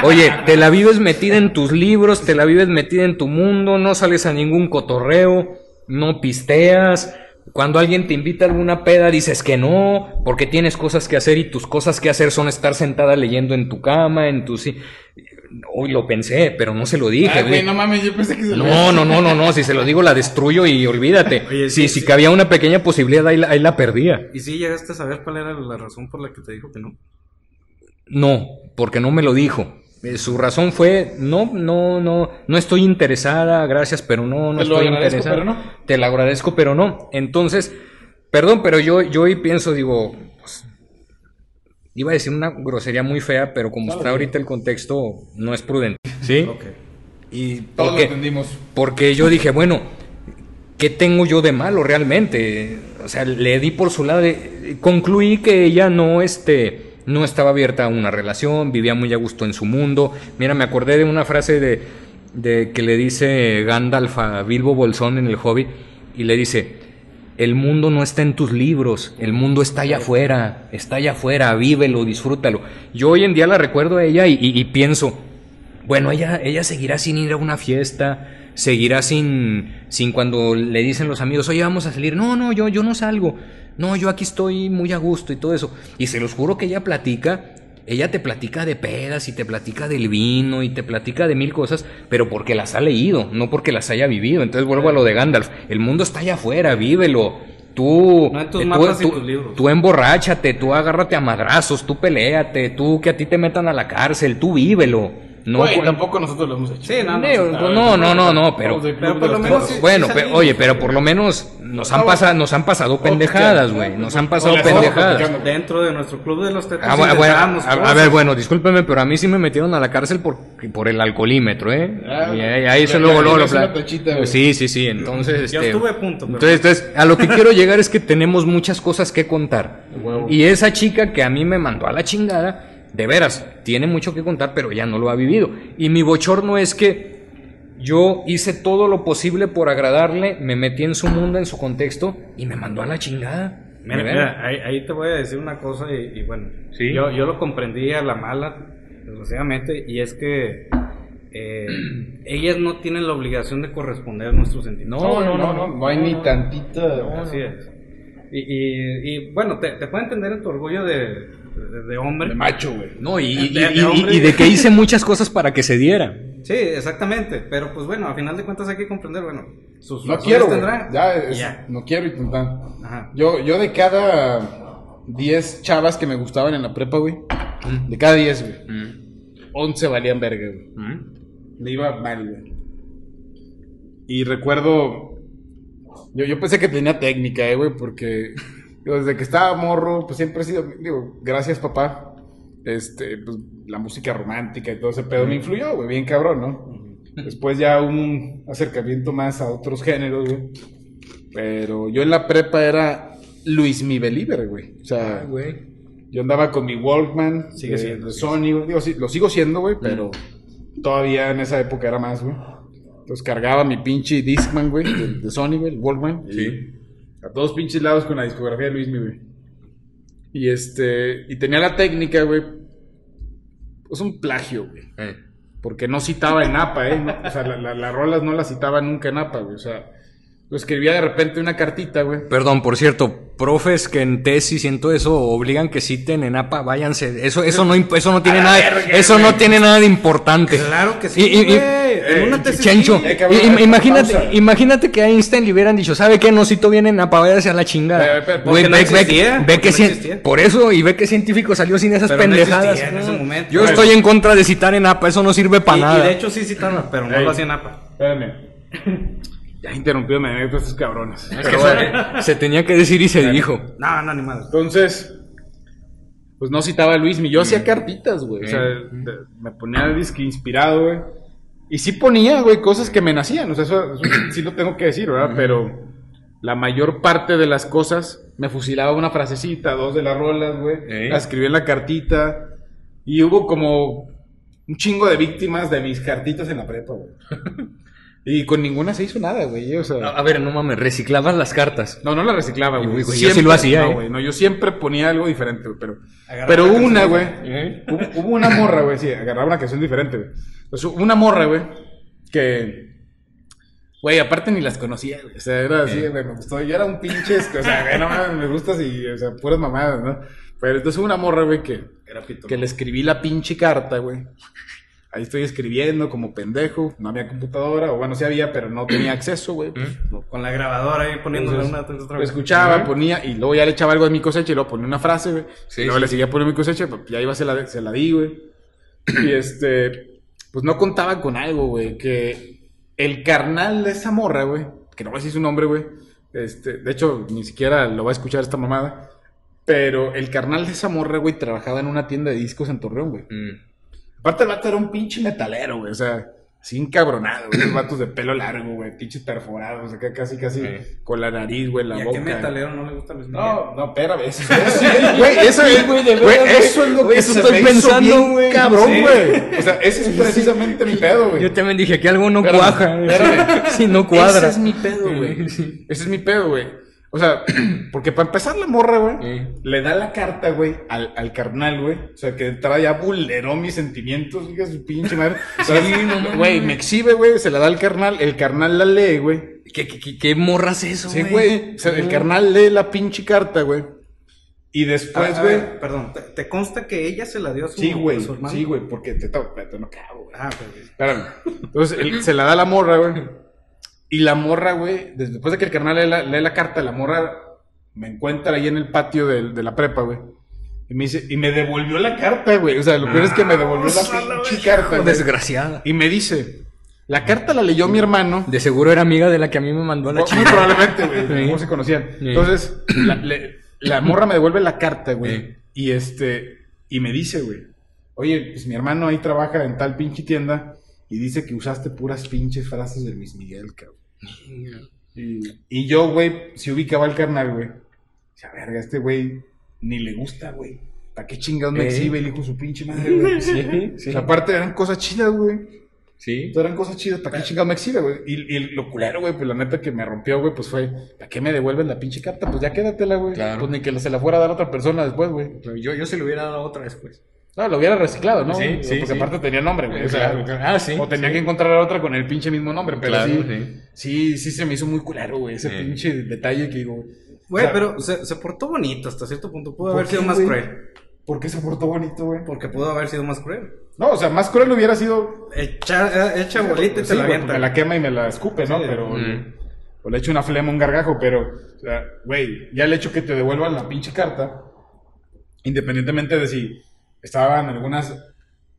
Speaker 2: Oye, te la vives metida en tus libros, te la vives metida en tu mundo, no sales a ningún cotorreo, no pisteas. Cuando alguien te invita a alguna peda dices que no, porque tienes cosas que hacer y tus cosas que hacer son estar sentada leyendo en tu cama, en tu... si- Hoy lo pensé, pero no se lo dije.
Speaker 1: Ay, güey, no mames, yo pensé que se lo
Speaker 2: No, no, no, no, no, si se lo digo la destruyo y olvídate.
Speaker 3: Oye,
Speaker 2: si,
Speaker 3: sí,
Speaker 2: si
Speaker 3: sí.
Speaker 2: cabía una pequeña posibilidad, ahí la, ahí la perdía.
Speaker 3: ¿Y si llegaste a saber cuál era la razón por la que te dijo que no?
Speaker 2: No, porque no me lo dijo. Eh, Su razón fue, no, no, no, no estoy interesada, gracias, pero no, no
Speaker 1: Te
Speaker 2: estoy interesada.
Speaker 1: pero no.
Speaker 2: Te lo agradezco, pero no. Entonces, perdón, pero yo, yo hoy pienso, digo, pues, iba a decir una grosería muy fea, pero como está ahorita el contexto, no es prudente. ¿Sí?
Speaker 3: Ok.
Speaker 2: Y
Speaker 1: Todos lo
Speaker 2: porque,
Speaker 1: entendimos.
Speaker 2: porque yo dije, bueno, ¿qué tengo yo de malo realmente? O sea, le di por su lado, de- concluí que ella no, este, no estaba abierta a una relación, vivía muy a gusto en su mundo. Mira, me acordé de una frase de, de que le dice Gandalf a Bilbo Bolsón en el Hobbit y le dice, el mundo no está en tus libros, el mundo está allá afuera, está allá afuera, vívelo, disfrútalo. Yo hoy en día la recuerdo a ella y, pienso, bueno, ella, ella seguirá sin ir a una fiesta, seguirá sin, sin cuando le dicen los amigos, oye, vamos a salir. No, no, yo, yo no salgo. No, yo aquí estoy muy a gusto y todo eso. Y se los juro que ella platica, ella te platica de pedas y te platica del vino y te platica de mil cosas, pero porque las ha leído, no porque las haya vivido. Entonces vuelvo a lo de Gandalf. El mundo está allá afuera, vívelo. Tú,
Speaker 3: No en tus
Speaker 2: eh, tú,
Speaker 3: tus libros.
Speaker 2: tú emborráchate, tú agárrate a madrazos, tú peleate, tú que a ti te metan a la cárcel, tú vívelo. No,
Speaker 1: tampoco nosotros lo hemos hecho.
Speaker 3: Sí, no, no.
Speaker 2: No, no, no, no, pero,
Speaker 3: pero por lo menos sí-
Speaker 2: bueno,
Speaker 3: sí
Speaker 2: pe-
Speaker 3: salimos,
Speaker 2: oye, pero por lo menos nos han pasado, nos han pasado pendejadas, güey, nos han pasado pendejadas.
Speaker 3: Dentro de nuestro club de los tetos
Speaker 2: Ah, bueno, bueno,
Speaker 3: intentábamos
Speaker 2: a, ver, bueno, discúlpeme, pero a mí sí me metieron a la cárcel por, por el alcoholímetro, ¿eh?
Speaker 1: Ah,
Speaker 2: y ahí, se luego, luego lo. Sí, sí, sí, entonces,
Speaker 3: Yo
Speaker 2: este...
Speaker 3: estuve a punto, pero-
Speaker 2: Entonces, entonces, a lo que quiero llegar es que tenemos muchas cosas que contar. Y esa chica que a mí me mandó a la chingada, de veras, tiene mucho que contar, pero ya no lo ha vivido. Y mi bochorno es que yo hice todo lo posible por agradarle, me metí en su mundo, en su contexto, y me mandó a la chingada.
Speaker 3: Mira, ahí, ahí te voy a decir una cosa y, y bueno,
Speaker 2: Sí.
Speaker 3: yo, yo lo comprendí a la mala, desgraciadamente, y es que eh, ellas no tienen la obligación de corresponder a nuestros sentimientos.
Speaker 2: No, no, no, no.
Speaker 1: No hay ni tantita.
Speaker 3: Así es. Y, y- y, bueno, te, te puedo entender en tu orgullo de, de, de hombre.
Speaker 1: De macho, güey.
Speaker 2: No, y, y-
Speaker 3: De-
Speaker 2: y-
Speaker 3: hombre.
Speaker 2: y de que hice muchas cosas para que se diera.
Speaker 3: Sí, exactamente. Pero pues bueno, a final de cuentas hay que comprender, bueno, sus
Speaker 1: No quiero, güey.
Speaker 3: tendrá.
Speaker 1: Ya, es-
Speaker 3: Ya.
Speaker 1: no quiero intentar.
Speaker 3: Ajá.
Speaker 1: Yo, yo de cada 10 chavas que me gustaban en la prepa, güey. De cada 10, güey. 11 valían verga, güey. Me iba mal, güey. Y recuerdo. Yo, yo pensé que tenía técnica, eh, güey, porque desde que estaba morro, pues siempre he sido. Digo, gracias, papá. Este, pues la música romántica y todo ese pedo me influyó, güey, bien cabrón, ¿no? Después ya un acercamiento más a otros géneros, güey. Pero yo en la prepa era Luis Mi Believer, güey. O sea,
Speaker 2: güey.
Speaker 1: yo andaba con mi Walkman
Speaker 3: Sigue
Speaker 1: de,
Speaker 3: siendo,
Speaker 1: de Sony, güey. Digo, sí, lo sigo siendo, güey, pero todavía en esa época era más, güey. Entonces cargaba mi pinche Discman, güey, de, de Sony, güey, el Walkman. y
Speaker 2: Sí.
Speaker 1: A todos pinches lados con la discografía de Luis Mi, güey. Y este, y tenía la técnica, güey. Es un plagio, güey.
Speaker 2: Eh.
Speaker 1: Porque no citaba en APA, ¿eh? No, o sea, la- la- las rolas no las citaba nunca en APA, güey. O sea, escribía de repente una cartita, güey.
Speaker 2: Perdón, por cierto, profes que en tesis y en todo eso obligan que citen en APA, váyanse. Eso, eso no, eso no tiene nada, eso no tiene nada de importante.
Speaker 3: Claro que sí,
Speaker 2: Y- y- y-
Speaker 3: güey. En una tesis
Speaker 2: Chencho,
Speaker 3: sí.
Speaker 1: Eh, cabrón,
Speaker 2: i- im-
Speaker 1: pausa.
Speaker 2: imagínate, imagínate que a Einstein le hubieran dicho, ¿sabe qué? No cito bien en APA, váyase a la
Speaker 1: Eh,
Speaker 2: chingada.
Speaker 1: pero
Speaker 2: Güey,
Speaker 3: porque no
Speaker 2: ve, ve-
Speaker 3: existía,
Speaker 2: ve
Speaker 3: porque
Speaker 2: que
Speaker 3: no
Speaker 2: por eso, y ve que científico salió sin esas
Speaker 3: Pero
Speaker 2: pendejadas.
Speaker 3: existía en ese momento.
Speaker 2: Yo estoy en contra de citar en APA, eso no sirve para
Speaker 3: Y, y
Speaker 2: nada.
Speaker 3: de hecho sí citaron, pero no
Speaker 1: Ey.
Speaker 3: lo hacían APA.
Speaker 1: Espérame. Ya interrumpido me meto estos cabrones.
Speaker 2: Es que se, se tenía que decir y se dijo.
Speaker 3: No, no, ni madre.
Speaker 1: Entonces, pues no citaba a Luis Mi. Yo hacía cartitas, güey. O sea, me ponía disque inspirado, güey. Y sí ponía, güey, cosas que me nacían. O sea, eso, eso sí lo tengo que decir, ¿verdad? Pero la mayor parte de las cosas me fusilaba una frasecita, dos de las rolas, güey.
Speaker 2: ¿Eh?
Speaker 1: Las escribí en la cartita. Y hubo como un chingo de víctimas de mis cartitas en la prepa, güey. y con ninguna se hizo nada, güey. O sea,
Speaker 2: A, a ver, no mames, reciclabas las cartas.
Speaker 1: no, no la reciclaba, güey.
Speaker 2: güey, yo sí lo hacía,
Speaker 1: no,
Speaker 2: ¿eh?
Speaker 1: güey. No, yo siempre ponía algo diferente, güey. Pero,
Speaker 3: Agarraba
Speaker 1: pero
Speaker 3: la
Speaker 1: una,
Speaker 3: canción.
Speaker 1: güey.
Speaker 2: ¿Eh?
Speaker 1: Hubo, hubo una morra, güey. Sí, agarraba una canción diferente, güey. Pues hubo una morra, güey. Que. Güey, aparte ni las conocía, güey. O sea, era así, güey, me gustó. Yo era un pinche. O sea, güey, no mames, me gustas y, o sea, puras mamadas, ¿no? Pero entonces hubo una morra, güey, que.
Speaker 3: Era pito.
Speaker 1: Que le escribí la pinche carta, güey. Ahí estoy escribiendo como pendejo. No había computadora, o bueno, sí había, pero no tenía acceso, güey.
Speaker 3: Con la grabadora ahí poniéndole una otra
Speaker 1: lo escuchaba, ponía, y luego ya le echaba algo de mi cosecha y luego ponía una frase, güey.
Speaker 2: Sí,
Speaker 1: y luego
Speaker 2: sí.
Speaker 1: le seguía poniendo mi cosecha, pues ya iba, se la, se la di, güey. Y este, pues no contaba con algo, güey, que el carnal de esa morra, güey, que no voy a decir su nombre, güey. Este, de hecho, ni siquiera lo va a escuchar esta mamada. Pero el carnal de esa morra, güey, trabajaba en una tienda de discos en Torreón, güey.
Speaker 2: Mm.
Speaker 1: Aparte, el vato era un pinche metalero, güey. O sea, así encabronado, güey. Los vatos de pelo largo, güey. Pinches perforados, acá casi, casi
Speaker 2: Sí.
Speaker 1: con la nariz, güey, la
Speaker 3: ¿Y a
Speaker 1: boca.
Speaker 3: qué metalero no le gusta Luis Miguel?
Speaker 1: No, no, espérame. Eso, güey, eso es,
Speaker 2: güey, de
Speaker 1: güey,
Speaker 2: veras,
Speaker 1: eso es lo que
Speaker 2: eso
Speaker 1: se
Speaker 2: estoy
Speaker 1: me hizo
Speaker 2: pensando,
Speaker 1: bien
Speaker 2: güey.
Speaker 1: Cabrón,
Speaker 2: Sí.
Speaker 1: güey. O sea, ese es precisamente mi pedo, güey.
Speaker 2: Yo también dije que algo no
Speaker 1: Espérame,
Speaker 2: cuaja.
Speaker 1: espérame.
Speaker 2: Si no cuadra.
Speaker 1: Ese es mi pedo, güey.
Speaker 2: Sí.
Speaker 1: Ese es mi pedo, güey. O sea, porque para empezar la morra, güey,
Speaker 2: Sí.
Speaker 1: le da la carta, güey, al, al carnal, güey. O sea, que entrada ya vulneró mis sentimientos, de su pinche madre. Güey, me exhibe, güey, se la da al carnal, el carnal la lee, güey.
Speaker 2: ¿Qué, qué, qué, qué morras es eso,
Speaker 1: Sí, güey. O sea, el carnal lee la pinche carta, güey. Y después, güey.
Speaker 3: perdón, ¿te, te consta que ella se la dio a su,
Speaker 1: Sí, güey. Sí, güey, porque te to- te no cago, güey.
Speaker 3: Ah, pues,
Speaker 1: Espérame. Entonces, él se la da la morra, güey. Y la morra, güey, des- después de que el carnal lee la, lee la carta, la morra me encuentra ahí en el patio del- de, la prepa, güey. Y me dice, y me devolvió la carta, güey. O sea, lo peor es que me devolvió la pinche carta, güey.
Speaker 2: Desgraciada.
Speaker 1: Y me dice, la carta la leyó mi hermano.
Speaker 2: De seguro era amiga de la que a mí me mandó la
Speaker 1: Muy
Speaker 2: chica.
Speaker 1: probablemente, güey.
Speaker 2: Sí.
Speaker 1: ¿Cómo se conocían?
Speaker 2: Sí.
Speaker 1: Entonces, la, le- la morra me devuelve la carta, güey.
Speaker 2: Sí.
Speaker 1: Y este, y me dice, güey, oye, pues mi hermano ahí trabaja en tal pinche tienda y dice que usaste puras pinches frases de Luis Miguel, cabrón. Y, y yo, güey, si ubicaba al carnal, güey. Dice, a verga, este güey ni le gusta, güey. ¿Para qué chingados me exhibe el hijo su pinche madre, güey?
Speaker 2: Sí,
Speaker 1: O
Speaker 2: sí.
Speaker 1: sea, aparte eran cosas chidas, güey.
Speaker 2: Sí.
Speaker 1: Eran cosas chidas, ¿para qué chingados me exhibe, güey? Y, y lo culero, güey, pues la neta que me rompió, güey, pues fue, ¿para qué me devuelves la pinche carta? Pues ya quédatela, güey.
Speaker 2: Claro.
Speaker 1: Pues ni que se la fuera a dar a otra persona después, güey.
Speaker 2: Yo, yo se lo hubiera dado otra después.
Speaker 1: No, lo hubiera reciclado, ¿no?
Speaker 2: Sí, sí,
Speaker 1: Porque
Speaker 2: sí.
Speaker 1: aparte tenía nombre, güey. o sea,
Speaker 2: Claro, claro. Ah, sí,
Speaker 1: O tenía
Speaker 2: sí.
Speaker 1: que encontrar a otra con el pinche mismo nombre, pero
Speaker 2: Claro,
Speaker 1: sí,
Speaker 2: sí.
Speaker 1: sí. Sí, se me hizo muy culero, güey, ese
Speaker 2: Sí.
Speaker 1: pinche detalle que digo.
Speaker 3: Güey,
Speaker 1: o sea,
Speaker 3: pero se, se portó bonito hasta cierto punto. Pudo
Speaker 1: ¿por
Speaker 3: haber
Speaker 1: qué,
Speaker 3: sido más
Speaker 1: güey?
Speaker 3: cruel.
Speaker 1: ¿Por qué se portó bonito, güey?
Speaker 3: Porque pudo haber sido más cruel.
Speaker 1: No, o sea, más cruel hubiera sido.
Speaker 3: Echa, eh, echa bolita y
Speaker 1: Sí,
Speaker 3: te la avienta.
Speaker 1: Me la quema y me la escupe, ¿no?
Speaker 3: Sí.
Speaker 1: Pero.
Speaker 2: Mm.
Speaker 1: O le echo una flema, un gargajo, pero. O sea, güey, ya el hecho que te devuelvan la pinche carta. Independientemente de si estaban algunas.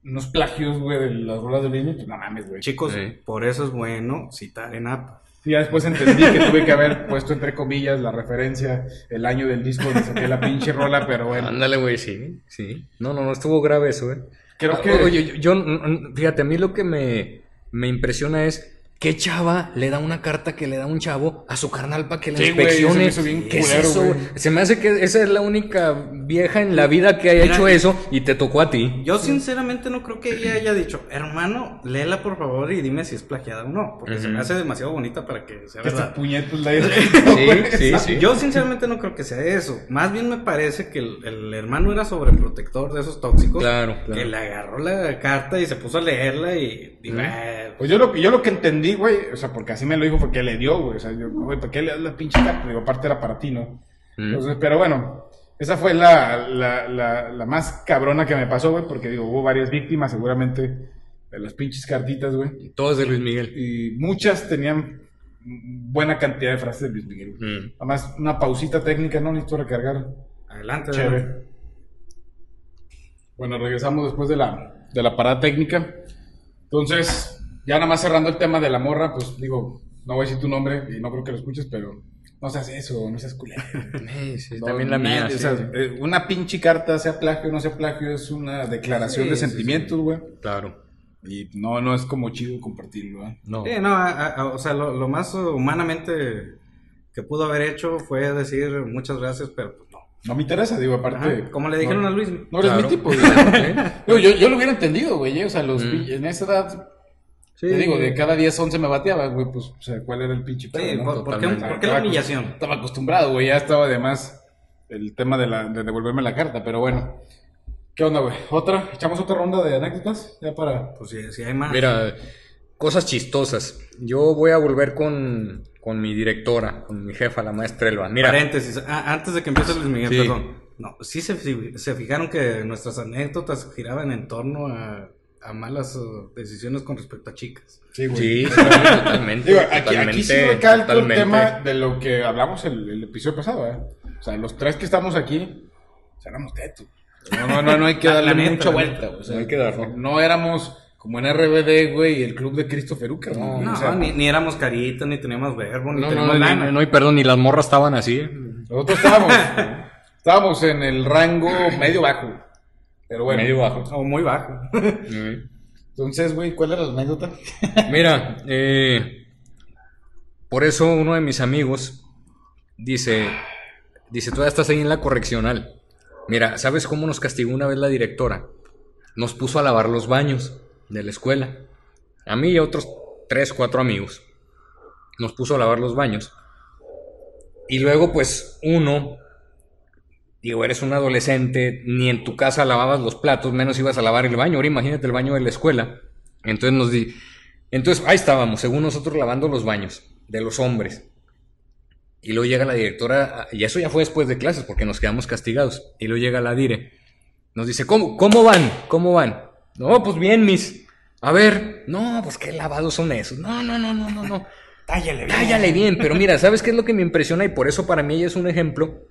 Speaker 1: Unos plagios, güey, de las rolas de Luis, pues no mames, güey.
Speaker 3: Chicos,
Speaker 2: Sí.
Speaker 3: por eso es bueno citar en APA.
Speaker 1: Sí, ya después entendí que tuve que haber puesto entre comillas la referencia, el año del disco donde saqué la pinche rola, pero bueno.
Speaker 2: Ándale, güey, sí, sí. No, no, no, estuvo grave eso, eh.
Speaker 1: Creo
Speaker 2: Ah,
Speaker 1: que.
Speaker 2: Oye, yo, yo- fíjate, a mí lo que me, me impresiona es qué chava le da una carta que le da un chavo a su carnal para que le
Speaker 1: Sí,
Speaker 2: inspeccione.
Speaker 1: eso me hizo bien
Speaker 2: ¿Qué es
Speaker 1: culero,
Speaker 2: eso?
Speaker 1: güey.
Speaker 2: güey? Se me hace que esa es la única vieja en la vida que haya
Speaker 3: Mira,
Speaker 2: hecho eso y te tocó a ti.
Speaker 3: Yo sinceramente no creo que ella haya dicho, hermano, léela por favor y dime si es plagiada o no, porque se me hace demasiado bonita para que sea verdad.
Speaker 1: la
Speaker 2: Sí, sí, sí.
Speaker 3: Yo sinceramente no creo que sea eso. Más bien me parece que el, el hermano era sobreprotector de esos tóxicos.
Speaker 2: Claro, claro.
Speaker 3: Que le agarró la carta y se puso a leerla y. "Ah,
Speaker 1: Pues yo lo, que- yo lo que entendí, güey, o sea, porque así me lo dijo, fue que le dio, güey. O sea, yo, güey, ¿para qué le das la pinche carta? Digo, aparte era para ti, ¿no?
Speaker 2: Mm.
Speaker 1: Entonces, pero bueno, esa fue la, la, la, la más cabrona que me pasó, güey, porque digo, hubo varias víctimas, seguramente, de las pinches cartitas, güey.
Speaker 2: Todo es de Luis Miguel.
Speaker 1: Y muchas tenían buena cantidad de frases de Luis Miguel.
Speaker 2: Mm.
Speaker 1: Además, una pausita técnica, ¿no? Necesito recargar.
Speaker 3: adelante.
Speaker 1: Chévere. Bueno, regresamos después de la, de la parada técnica. Entonces, ya nada más cerrando el tema de la morra, pues digo, no voy a decir tu nombre y no creo que lo escuches, pero no seas eso, no seas culero.
Speaker 2: Eh, sí,
Speaker 1: No,
Speaker 2: también la mía.
Speaker 1: nadie, o
Speaker 2: sí,
Speaker 1: sea,
Speaker 2: sí.
Speaker 1: eh, una pinche carta, sea plagio o no sea plagio, es una declaración
Speaker 3: Sí,
Speaker 1: de
Speaker 3: sí,
Speaker 1: sentimientos, güey.
Speaker 2: Claro.
Speaker 1: Y no, no es como chido compartirlo, ¿eh?
Speaker 2: No.
Speaker 3: Sí, no, a- a- o sea, lo, lo más humanamente que pudo haber hecho fue decir muchas gracias, pero pues no.
Speaker 1: No me interesa, digo, aparte.
Speaker 3: Ajá, como le dijeron
Speaker 1: no,
Speaker 3: a Luis.
Speaker 1: No eres
Speaker 2: Claro.
Speaker 1: mi tipo, güey.
Speaker 2: ¿Eh?
Speaker 1: Digo, yo, yo lo hubiera entendido, güey. eh, O sea, los
Speaker 2: Mm.
Speaker 1: en esa edad
Speaker 2: Sí.
Speaker 1: Te digo, de cada 10, 11 me bateaba, güey, pues, o sea, ¿cuál era el pinche
Speaker 3: Sí,
Speaker 1: pedo, no?
Speaker 3: ¿por, por qué,
Speaker 2: Totalmente.
Speaker 3: por qué la humillación?
Speaker 1: Estaba acostumbrado, güey, ya estaba además el tema de, la, de devolverme la carta, pero bueno. ¿Qué onda, güey? ¿Otra? ¿Echamos otra ronda de anécdotas? Ya para...
Speaker 3: Pues si, si hay más.
Speaker 2: Mira, cosas chistosas. Yo voy a volver con, con mi directora, con mi jefa, la maestra Elba. Mira,
Speaker 3: Paréntesis, ah, antes de que empiece Luis Miguel,
Speaker 2: Sí.
Speaker 3: perdón. No, sí se, sí se fijaron que nuestras anécdotas giraban en torno a, a malas uh, decisiones con respecto a chicas.
Speaker 1: Sí,
Speaker 2: sí, totalmente.
Speaker 1: Digo, aquí,
Speaker 2: totalmente,
Speaker 1: aquí sí recalco el tema de lo que hablamos el, el episodio pasado, ¿eh? O sea, los tres que estamos aquí, o sea, éramos tetos. No, no, no, no hay que darle
Speaker 3: neta,
Speaker 1: mucha vuelta,
Speaker 3: neta.
Speaker 1: güey, o sea,
Speaker 2: No hay que darle.
Speaker 1: No éramos como en RBD, güey, y el club de Christopher Ucker, ¿no?
Speaker 3: No,
Speaker 1: O sea,
Speaker 3: ni, ni éramos caritas, ni teníamos verbo, ni
Speaker 2: No,
Speaker 3: teníamos
Speaker 2: no, no,
Speaker 3: lana.
Speaker 2: no, no, y perdón, ni las morras estaban así.
Speaker 1: Nosotros estábamos, estábamos en el rango medio bajo. Pero bueno.
Speaker 2: Medio bajo.
Speaker 3: O muy bajo.
Speaker 1: Entonces, güey, ¿cuál era la anécdota?
Speaker 2: Mira, eh, por eso uno de mis amigos dice, dice, todavía estás ahí en la correccional. Mira, ¿sabes cómo nos castigó una vez la directora? Nos puso a lavar los baños de la escuela. A mí y a otros tres, cuatro amigos. Nos puso a lavar los baños. Y luego, pues, uno, digo, eres un adolescente, ni en tu casa lavabas los platos, menos ibas a lavar el baño. Ahora imagínate el baño de la escuela. Entonces nos di. Entonces, ahí estábamos, según nosotros, lavando los baños de los hombres. Y luego llega la directora, y eso ya fue después de clases, porque nos quedamos castigados. Y luego llega la dire. Nos dice, ¿cómo, cómo van? ¿Cómo van? No, pues bien, mis. A ver, no, pues qué lavados son esos. No, no, no, no, no, no.
Speaker 3: Tállale bien.
Speaker 2: Tállale bien, pero mira, ¿sabes qué es lo que me impresiona? Y por eso para mí ella es un ejemplo.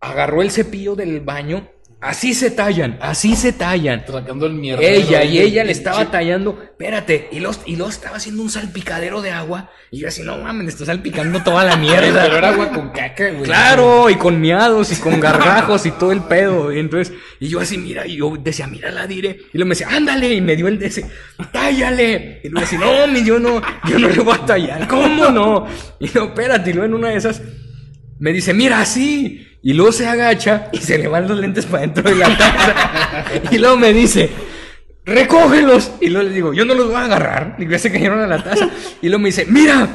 Speaker 2: Agarró el cepillo del baño, así se tallan, así se tallan.
Speaker 1: Sacando el mierda.
Speaker 2: Ella y ella le estaba tallando, espérate, y los, y los estaba haciendo un salpicadero de agua. Y yo así, no mames, le está salpicando toda la mierda.
Speaker 1: Pero era agua con caca, güey.
Speaker 2: Claro, y con miados y con gargajos y todo el pedo. Y entonces, y yo así, mira, y yo decía, mira la dire. Y luego me decía, ándale, y me dio el de ese, tállale. Y luego decía, no, mi, yo no, yo no le voy a tallar, ¿cómo no? Y yo, espérate, y luego en una de esas me dice, mira, así. Y luego se agacha y se le van los lentes para dentro de la taza. y luego me dice, recógelos. Y luego le digo, yo no los voy a agarrar. Y ya se cayeron a la taza. Y luego me dice, mira,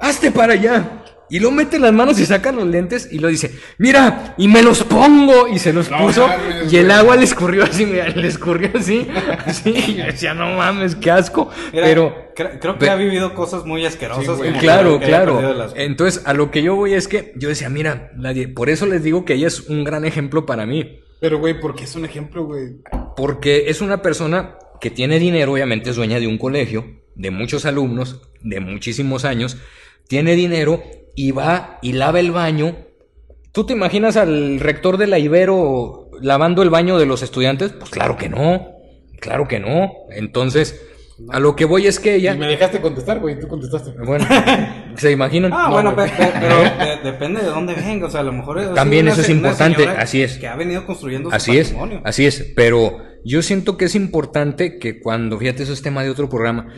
Speaker 2: hazte para allá. Y luego mete las manos y saca los lentes y lo dice, mira, y me los pongo. Y se los
Speaker 1: No
Speaker 2: puso.
Speaker 1: mames,
Speaker 2: y el agua le escurrió así, mira, le escurrió así. así. Y yo decía, no mames, qué asco. Pero
Speaker 3: cre- creo que ha vivido cosas muy asquerosas.
Speaker 1: Sí,
Speaker 2: Claro, claro.
Speaker 3: las-
Speaker 2: Entonces, a lo que yo voy es que yo decía, mira, nadie, por eso les digo que ella es un gran ejemplo para mí,
Speaker 1: Pero, güey, ¿por qué es un ejemplo, güey?
Speaker 2: porque es una persona que tiene dinero, obviamente es dueña de un colegio, de muchos alumnos, de muchísimos años, tiene dinero y va y lava el baño. ¿Tú te imaginas al rector de la Ibero lavando el baño de los estudiantes? Pues claro que no, claro que no. Entonces, a lo que voy es que ella...
Speaker 1: Y me dejaste contestar, güey. Tú contestaste.
Speaker 2: Bueno, ¿se imaginan?
Speaker 3: Ah,
Speaker 2: No,
Speaker 3: bueno, pero de- depende de dónde venga. O sea, a lo mejor es
Speaker 2: También
Speaker 3: una
Speaker 2: eso es importante, así es.
Speaker 3: Que ha venido construyendo su
Speaker 2: Así es,
Speaker 3: patrimonio.
Speaker 2: así es, pero yo siento que es importante que cuando, fíjate, eso es tema de otro programa,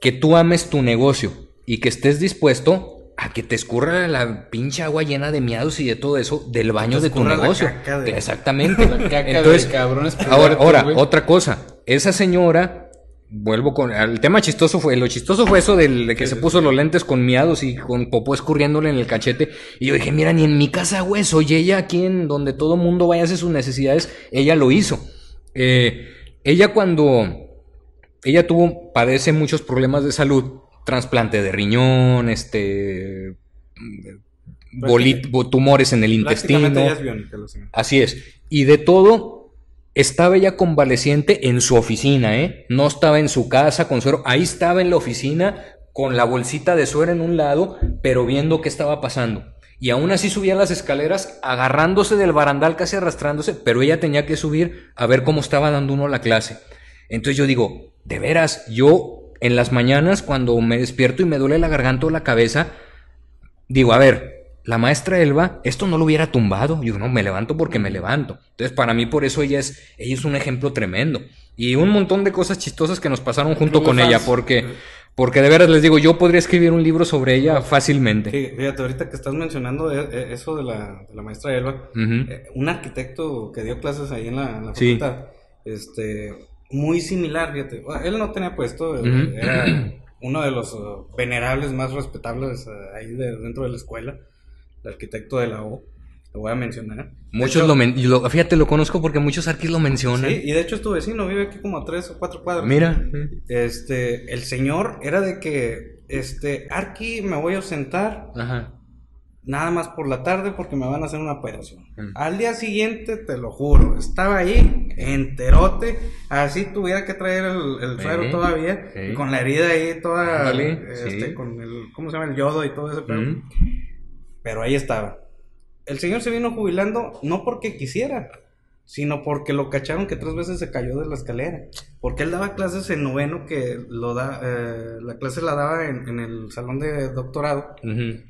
Speaker 2: que tú ames tu negocio y que estés dispuesto a que te escurra la pinche agua llena de miados y de todo eso del baño de tu
Speaker 3: escurra la
Speaker 2: negocio.
Speaker 3: caca de-
Speaker 2: Exactamente.
Speaker 1: La caca de
Speaker 2: Entonces,
Speaker 1: cabrones
Speaker 2: ahora,
Speaker 1: güey.
Speaker 2: otra cosa, esa señora, vuelvo con, el tema chistoso fue, lo chistoso fue eso del de que se puso los lentes con miados y con popó escurriéndole en el cachete. Y yo dije, mira, ni en mi casa hago eso. Y ella aquí en donde todo mundo vaya a hacer sus necesidades, ella lo hizo. Eh, ella cuando, ella tuvo, padece muchos problemas de salud, trasplante de riñón, este, tumores en el intestino.
Speaker 3: Ella es biónica.
Speaker 2: Así es. Y de todo, estaba ella convaleciente en su oficina, ¿eh? No estaba en su casa con suero. Ahí estaba en la oficina con la bolsita de suero en un lado, pero viendo qué estaba pasando. Y aún así subía las escaleras, agarrándose del barandal, casi arrastrándose, pero ella tenía que subir a ver cómo estaba dando uno la clase. Entonces yo digo, de veras, yo en las mañanas cuando me despierto y me duele la garganta o la cabeza, digo, a ver, la maestra Elba, esto no lo hubiera tumbado. Yo no, me levanto porque me levanto. Entonces, para mí, por eso ella es, ella es un ejemplo tremendo. Y un montón de cosas chistosas que nos pasaron junto con ella, porque, porque de veras les digo, yo podría escribir un libro sobre ella fácilmente.
Speaker 3: Fí- Fíjate, ahorita que estás mencionando eh, eh, eso de la, de la maestra Elba, eh, un arquitecto que dio clases ahí en la, en la
Speaker 2: Sí.
Speaker 3: facultad, este, muy similar, fíjate. Él no tenía puesto, eh, era uno de los eh, venerables más respetables eh, ahí de- dentro de la escuela, el arquitecto de la O, lo voy a mencionar.
Speaker 2: Muchos
Speaker 3: hecho,
Speaker 2: lo, men- y lo- fíjate, lo conozco porque muchos arquis lo mencionan.
Speaker 3: Sí, y de hecho es tu vecino, vive aquí como a tres o cuatro cuadras.
Speaker 2: Mira.
Speaker 3: Este, el señor era de que, este, Arqui, me voy a ausentar
Speaker 2: Ajá.
Speaker 3: Nada más por la tarde porque me van a hacer una operación.
Speaker 2: Mm.
Speaker 3: Al día siguiente, te lo juro, estaba ahí, enterote, así tuviera que traer el, el suero
Speaker 2: Sí,
Speaker 3: todavía,
Speaker 2: sí.
Speaker 3: y con la herida ahí toda, este,
Speaker 2: sí.
Speaker 3: con el, ¿cómo se llama? El yodo y todo ese pedo.
Speaker 2: Mm.
Speaker 3: Pero ahí estaba. El señor se vino jubilando no porque quisiera, sino porque lo cacharon que tres veces se cayó de la escalera. Porque él daba clases en noveno, que lo da, eh, la clase la daba en, en el salón de doctorado,
Speaker 2: Ujú.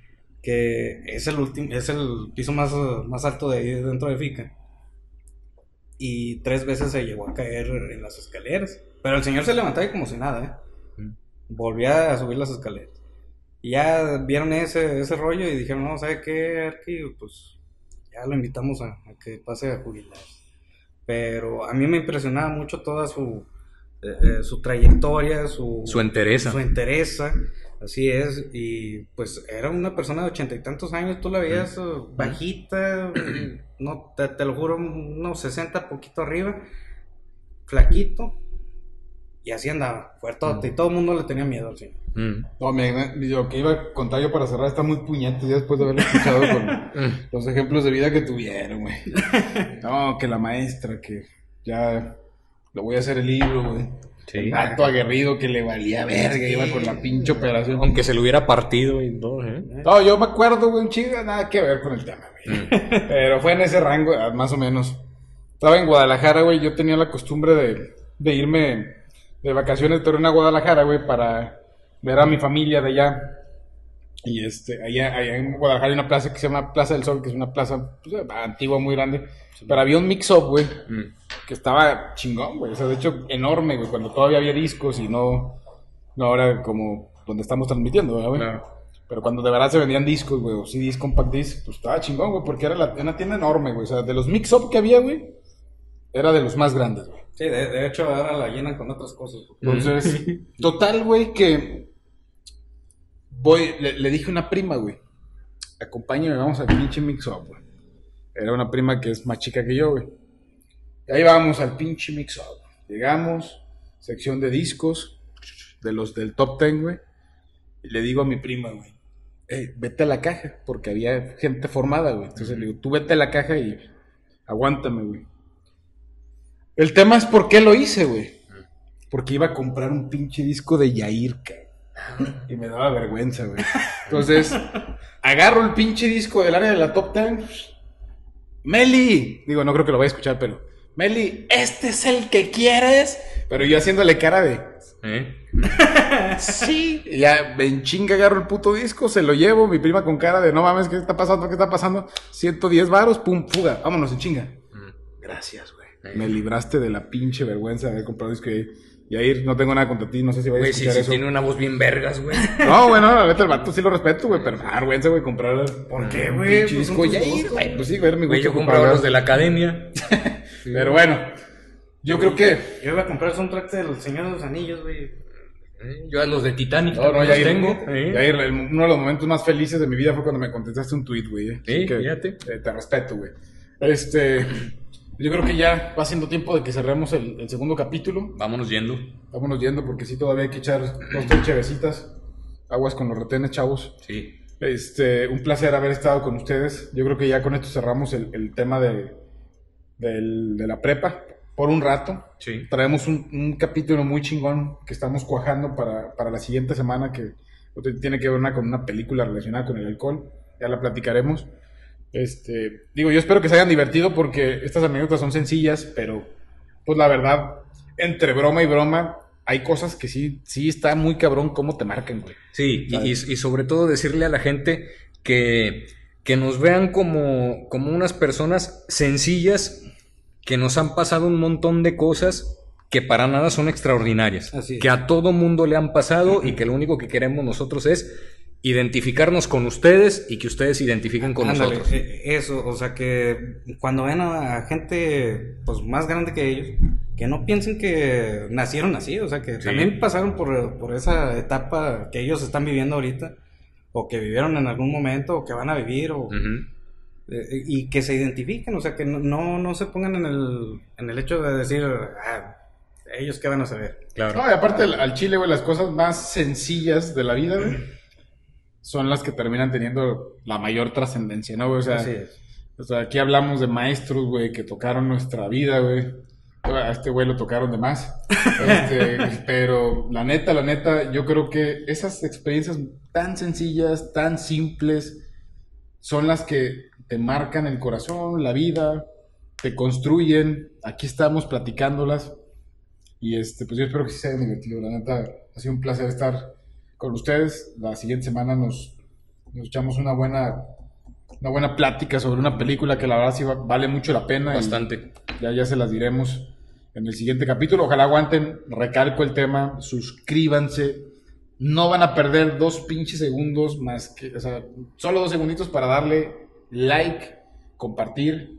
Speaker 3: Que es el último, es el piso más, más alto de ahí dentro de FICA. Y tres veces se llegó a caer en las escaleras. Pero el señor se levantaba y como si nada, ¿eh?
Speaker 2: Mm.
Speaker 3: Volvía a subir las escaleras. Y ya vieron ese, ese rollo y dijeron, no, ¿sabe qué, Arqui? Pues ya lo invitamos a, a que pase a jubilar. Pero a mí me impresionaba mucho toda su, eh, eh, su trayectoria, su,
Speaker 2: Su entereza.
Speaker 3: su entereza, así es, y pues era una persona de ochenta y tantos años, tú la veías eh, bajita, no, te, te lo juro, unos 60, poquito arriba, flaquito, y así andaba, fuertote, y todo el mundo le tenía miedo al señor.
Speaker 2: Mm.
Speaker 1: No, me, me- lo que iba a contar yo para cerrar está muy puñete ya después de haberlo escuchado con los ejemplos de vida que tuvieron, güey. No, que la maestra, que ya lo voy a hacer el libro, güey.
Speaker 2: Sí.
Speaker 1: Acto aguerrido que le valía verga, iba con la pinche operación.
Speaker 2: Aunque se lo hubiera partido y todo, ¿eh?
Speaker 1: No, yo me acuerdo, güey, un chingo, nada que ver con el tema, güey. Pero fue en ese rango, ah, más o menos. Estaba en Guadalajara, güey, yo tenía la costumbre de, de irme de vacaciones Torreón a Guadalajara, güey, para ver a mi familia de allá. Y este, allá, allá en Guadalajara hay una plaza que se llama Plaza del Sol, que es una plaza pues, antigua, muy grande. Pero había un mix-up, güey,
Speaker 2: Mm.
Speaker 1: que estaba chingón, güey. O sea, de hecho, enorme, güey, cuando todavía había discos y no, no ahora como donde estamos transmitiendo, ¿verdad, güey.
Speaker 2: Claro.
Speaker 1: Pero cuando de verdad se vendían discos, güey, o CDs, compact discs, pues estaba chingón, güey, porque era la- una tienda enorme, güey. O sea, de los mix-up que había, güey, era de los más grandes, güey.
Speaker 3: Sí, de, de hecho ahora la llenan con otras cosas.
Speaker 1: Entonces, total, güey, que voy, le, dije a una prima, güey, acompáñame, vamos al pinche mix-up, güey. Era una prima que es más chica que yo, güey. Y ahí vamos al pinche mix-up. Llegamos, sección de discos, de los del top ten, güey. Y le digo a mi prima, güey, "Ey, vete a la caja, porque había gente formada, güey. Entonces le digo, tú vete a la caja y aguántame, güey. El tema es por qué lo hice, güey. Porque iba a comprar un pinche disco de Yair. Y me daba vergüenza, güey. Entonces, agarro el pinche disco del área de la top ten. Meli, digo, no creo que lo vaya a escuchar, pero. Meli, ¿este es el que quieres? Pero yo haciéndole cara de.
Speaker 2: ¿Eh?
Speaker 1: Sí. Y ya en chinga agarro el puto disco, se lo llevo, mi prima con cara de no mames, ¿qué está pasando? ¿Qué está pasando? 110 varos, pum, fuga, vámonos en chinga. Gracias, güey. Me libraste de la pinche vergüenza de haber comprado disco y y ahí no tengo nada contra ti, no sé si vayas a
Speaker 2: Güey, sí,
Speaker 1: escuchar
Speaker 2: sí,
Speaker 1: eso.
Speaker 2: tiene una voz bien vergas, güey.
Speaker 1: No, güey, no, la neta, el vato sí lo respeto, güey, pero vergüenza, güey, comprar.
Speaker 3: ¿Por qué, güey? Pues
Speaker 1: disco Yair, güey. Pues sí, güey, mi
Speaker 2: Güey, yo compraba los de la academia.
Speaker 1: Pero bueno, yo creo que.
Speaker 3: Yo iba a comprar el soundtrack de los Señores de los Anillos, güey.
Speaker 2: ¿eh? Yo a los de Titanic
Speaker 1: No, no,
Speaker 2: también
Speaker 1: ya
Speaker 2: los tengo. ¿eh?
Speaker 1: Yair, uno de los momentos más felices de mi vida fue cuando me contestaste un tweet, güey. eh.
Speaker 2: Sí,
Speaker 1: que,
Speaker 2: fíjate.
Speaker 1: eh, te respeto, güey. Este. Yo creo que ya va siendo tiempo de que cerremos el, el segundo capítulo.
Speaker 2: Vámonos yendo.
Speaker 1: Vámonos yendo porque sí, todavía hay que echar dos, tres chevecitas. Aguas con los retenes, chavos.
Speaker 2: Sí.
Speaker 1: Este, un placer haber estado con ustedes. Yo creo que ya con esto cerramos el, el tema de, del- de la prepa por un rato.
Speaker 2: Sí.
Speaker 1: Traemos un, un capítulo muy chingón que estamos cuajando para, para la siguiente semana que tiene que ver una, con una película relacionada con el alcohol. Ya la platicaremos. Este, digo, yo espero que se hayan divertido porque estas anécdotas son sencillas, pero pues la verdad, entre broma y broma, hay cosas que sí, sí está muy cabrón cómo te marcan, güey.
Speaker 2: Sí, y,
Speaker 1: ¿Sabes?
Speaker 2: y- y sobre todo decirle a la gente que, que nos vean como, como unas personas sencillas que nos han pasado un montón de cosas que para nada son extraordinarias,
Speaker 3: Así es.
Speaker 2: que a todo mundo le han pasado y que lo único que queremos nosotros es identificarnos con ustedes y que ustedes se identifiquen con
Speaker 3: Ándale,
Speaker 2: nosotros.
Speaker 3: eh, Eso, o sea que cuando ven a gente pues más grande que ellos, que no piensen que nacieron así, o sea que
Speaker 2: Sí.
Speaker 3: también pasaron por, por esa etapa que ellos están viviendo ahorita, o que vivieron en algún momento, o que van a vivir, o,
Speaker 2: Ujú.
Speaker 3: eh, y que se identifiquen, o sea que no, no, no se pongan en el, en el hecho de decir, ah, ellos qué van a saber.
Speaker 2: Claro.
Speaker 1: No, y aparte al, al chile, güey, las cosas más sencillas de la vida, güey, son las que terminan teniendo la mayor trascendencia, ¿no, güey? O sea,
Speaker 3: Así es.
Speaker 1: o sea, aquí hablamos de maestros, güey, que tocaron nuestra vida, güey. A este güey lo tocaron de más. Este, pero la neta, la neta, yo creo que esas experiencias tan sencillas, tan simples, son las que te marcan el corazón, la vida, te construyen. Aquí estamos platicándolas. Y este, pues yo espero que sí se hayan divertido. La neta, ha sido un placer estar con ustedes. La siguiente semana nos, nos echamos una buena, una buena plática sobre una película que la verdad sí va- vale mucho la pena.
Speaker 2: Bastante.
Speaker 1: Ya, ya se las diremos en el siguiente capítulo. Ojalá aguanten. Recalco el tema. Suscríbanse. No van a perder dos pinches segundos más que, o sea, solo dos segunditos para darle like, compartir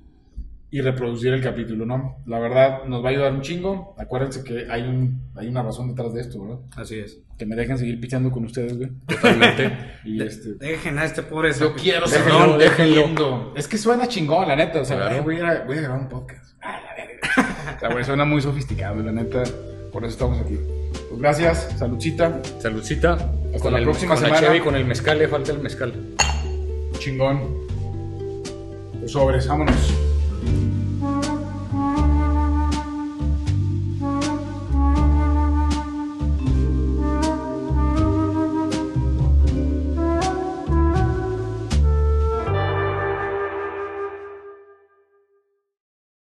Speaker 1: y reproducir el capítulo, ¿no? La verdad, nos va a ayudar un chingo. Acuérdense que hay, un, hay una razón detrás de esto, ¿verdad?
Speaker 3: Así es.
Speaker 1: Que me dejen seguir pichando con ustedes, güey.
Speaker 2: Totalmente.
Speaker 1: Y este...
Speaker 3: Dejen a este pobre
Speaker 1: Yo quiero ser
Speaker 2: Déjenlo, déjenlo.
Speaker 1: Es que suena chingón, la neta. O sea,
Speaker 2: Claro.
Speaker 1: voy, a, voy a grabar un podcast. Ah, la verga. Sea, güey, suena muy sofisticado, la neta. Por eso estamos aquí. Pues gracias, saludcita.
Speaker 2: Saludcita.
Speaker 1: Hasta
Speaker 2: con
Speaker 1: la
Speaker 2: el,
Speaker 1: próxima
Speaker 2: con
Speaker 1: semana.
Speaker 2: La Chevy, con el mezcal, le falta el mezcal.
Speaker 1: Chingón. Sobres, vámonos.